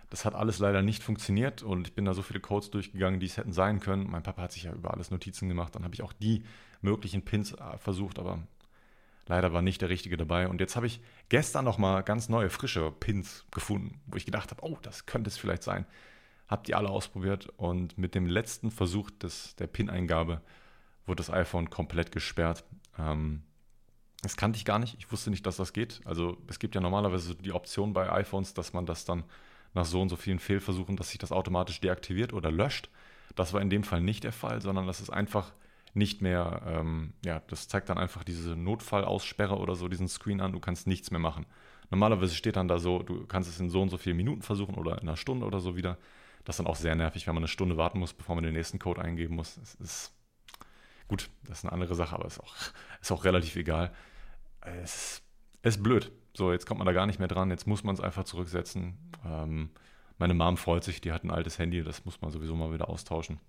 das hat alles leider nicht funktioniert und ich bin da so viele Codes durchgegangen, die es hätten sein können. Mein Papa hat sich ja über alles Notizen gemacht. Dann habe ich auch die möglichen Pins äh, versucht, aber leider war nicht der richtige dabei. Und jetzt habe ich gestern nochmal ganz neue, frische Pins gefunden, wo ich gedacht habe, oh, das könnte es vielleicht sein habe die alle ausprobiert und mit dem letzten Versuch des, der PIN-Eingabe wurde das iPhone komplett gesperrt. Ähm, das kannte ich gar nicht. Ich wusste nicht, dass das geht. Also es gibt ja normalerweise die Option bei iPhones, dass man das dann nach so und so vielen Fehlversuchen, dass sich das automatisch deaktiviert oder löscht. Das war in dem Fall nicht der Fall, sondern das ist einfach nicht mehr, ähm, ja, das zeigt dann einfach diese Notfallaussperre oder so, diesen Screen an, du kannst nichts mehr machen. Normalerweise steht dann da so, du kannst es in so und so vielen Minuten versuchen oder in einer Stunde oder so wieder. Das ist dann auch sehr nervig, wenn man eine Stunde warten muss, bevor man den nächsten Code eingeben muss. Es ist gut, das ist eine andere Sache, aber ist auch, ist auch relativ egal. Es, ist blöd. So, jetzt kommt man da gar nicht mehr dran, jetzt muss man es einfach zurücksetzen. Ähm, meine Mom freut sich, die hat ein altes Handy, das muss man sowieso mal wieder austauschen.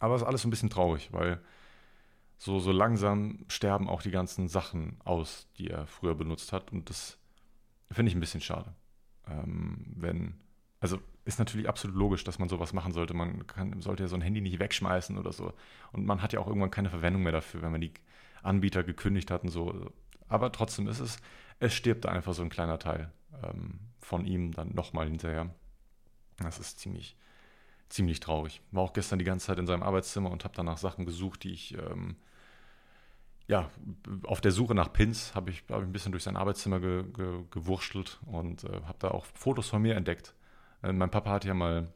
Aber es ist alles ein bisschen traurig, weil so, so langsam sterben auch die ganzen Sachen aus, die er früher benutzt hat. Und das finde ich ein bisschen schade. Ähm, wenn, also ist natürlich absolut logisch, dass man sowas machen sollte. Man kann, sollte ja so ein Handy nicht wegschmeißen oder so. Und man hat ja auch irgendwann keine Verwendung mehr dafür, wenn man die Anbieter gekündigt hat und so. Aber trotzdem ist es, es stirbt einfach so ein kleiner Teil ähm, von ihm dann nochmal hinterher. Das ist ziemlich, ziemlich traurig. War auch gestern die ganze Zeit in seinem Arbeitszimmer und habe danach Sachen gesucht, die ich, ähm, ja, auf der Suche nach Pins habe ich, hab ich ein bisschen durch sein Arbeitszimmer ge, ge, gewurschtelt und äh, habe da auch Fotos von mir entdeckt äh, mein Papa hat ja mal,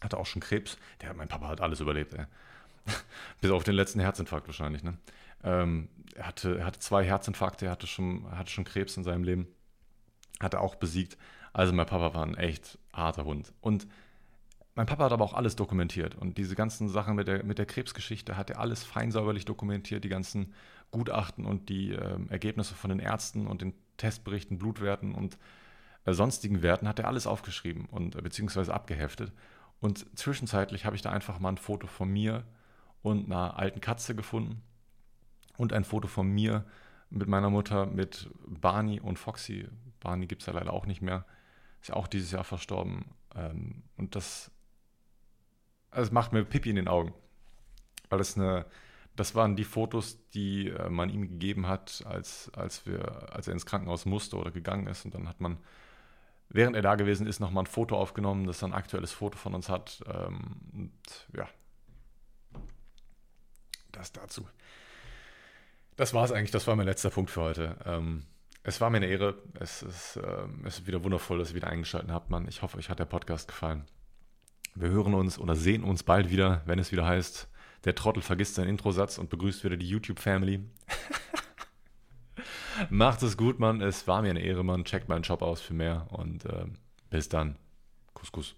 hatte auch schon Krebs. Der, mein Papa hat alles überlebt, ey. Bis auf den letzten Herzinfarkt wahrscheinlich, ne? Ähm, er, hatte, er hatte zwei Herzinfarkte, er hatte schon, hatte schon Krebs in seinem Leben. Hat er auch besiegt. Also mein Papa war ein echt harter Hund. Und mein Papa hat aber auch alles dokumentiert. Und diese ganzen Sachen mit der, mit der Krebsgeschichte hat er alles fein säuberlich dokumentiert. Die ganzen Gutachten und die äh, Ergebnisse von den Ärzten und den Testberichten, Blutwerten und sonstigen Werten hat er alles aufgeschrieben und äh, beziehungsweise abgeheftet. Und zwischenzeitlich habe ich da einfach mal ein Foto von mir und einer alten Katze gefunden und ein Foto von mir mit meiner Mutter, mit Barney und Foxy. Barney gibt es ja leider auch nicht mehr. Ist ja auch dieses Jahr verstorben. Ähm, und das, das macht mir Pipi in den Augen. Weil das eine, das waren die Fotos, die äh, man ihm gegeben hat, als, als, wir, als er ins Krankenhaus musste oder gegangen ist. Und dann hat man, während er da gewesen ist, nochmal ein Foto aufgenommen, das ein aktuelles Foto von uns hat. Ähm, und ja, das dazu. Das war es eigentlich, das war mein letzter Punkt für heute. Ähm, es war mir eine Ehre. Es ist, äh, es ist wieder wundervoll, dass ihr wieder eingeschaltet habt, Mann. Ich hoffe, euch hat der Podcast gefallen. Wir hören uns oder sehen uns bald wieder, wenn es wieder heißt, der Trottel vergisst seinen Introsatz und begrüßt wieder die YouTube-Family. Macht es gut, Mann. Es war mir eine Ehre, Mann. Checkt meinen Shop aus für mehr und äh, bis dann. Kuss, Kuss.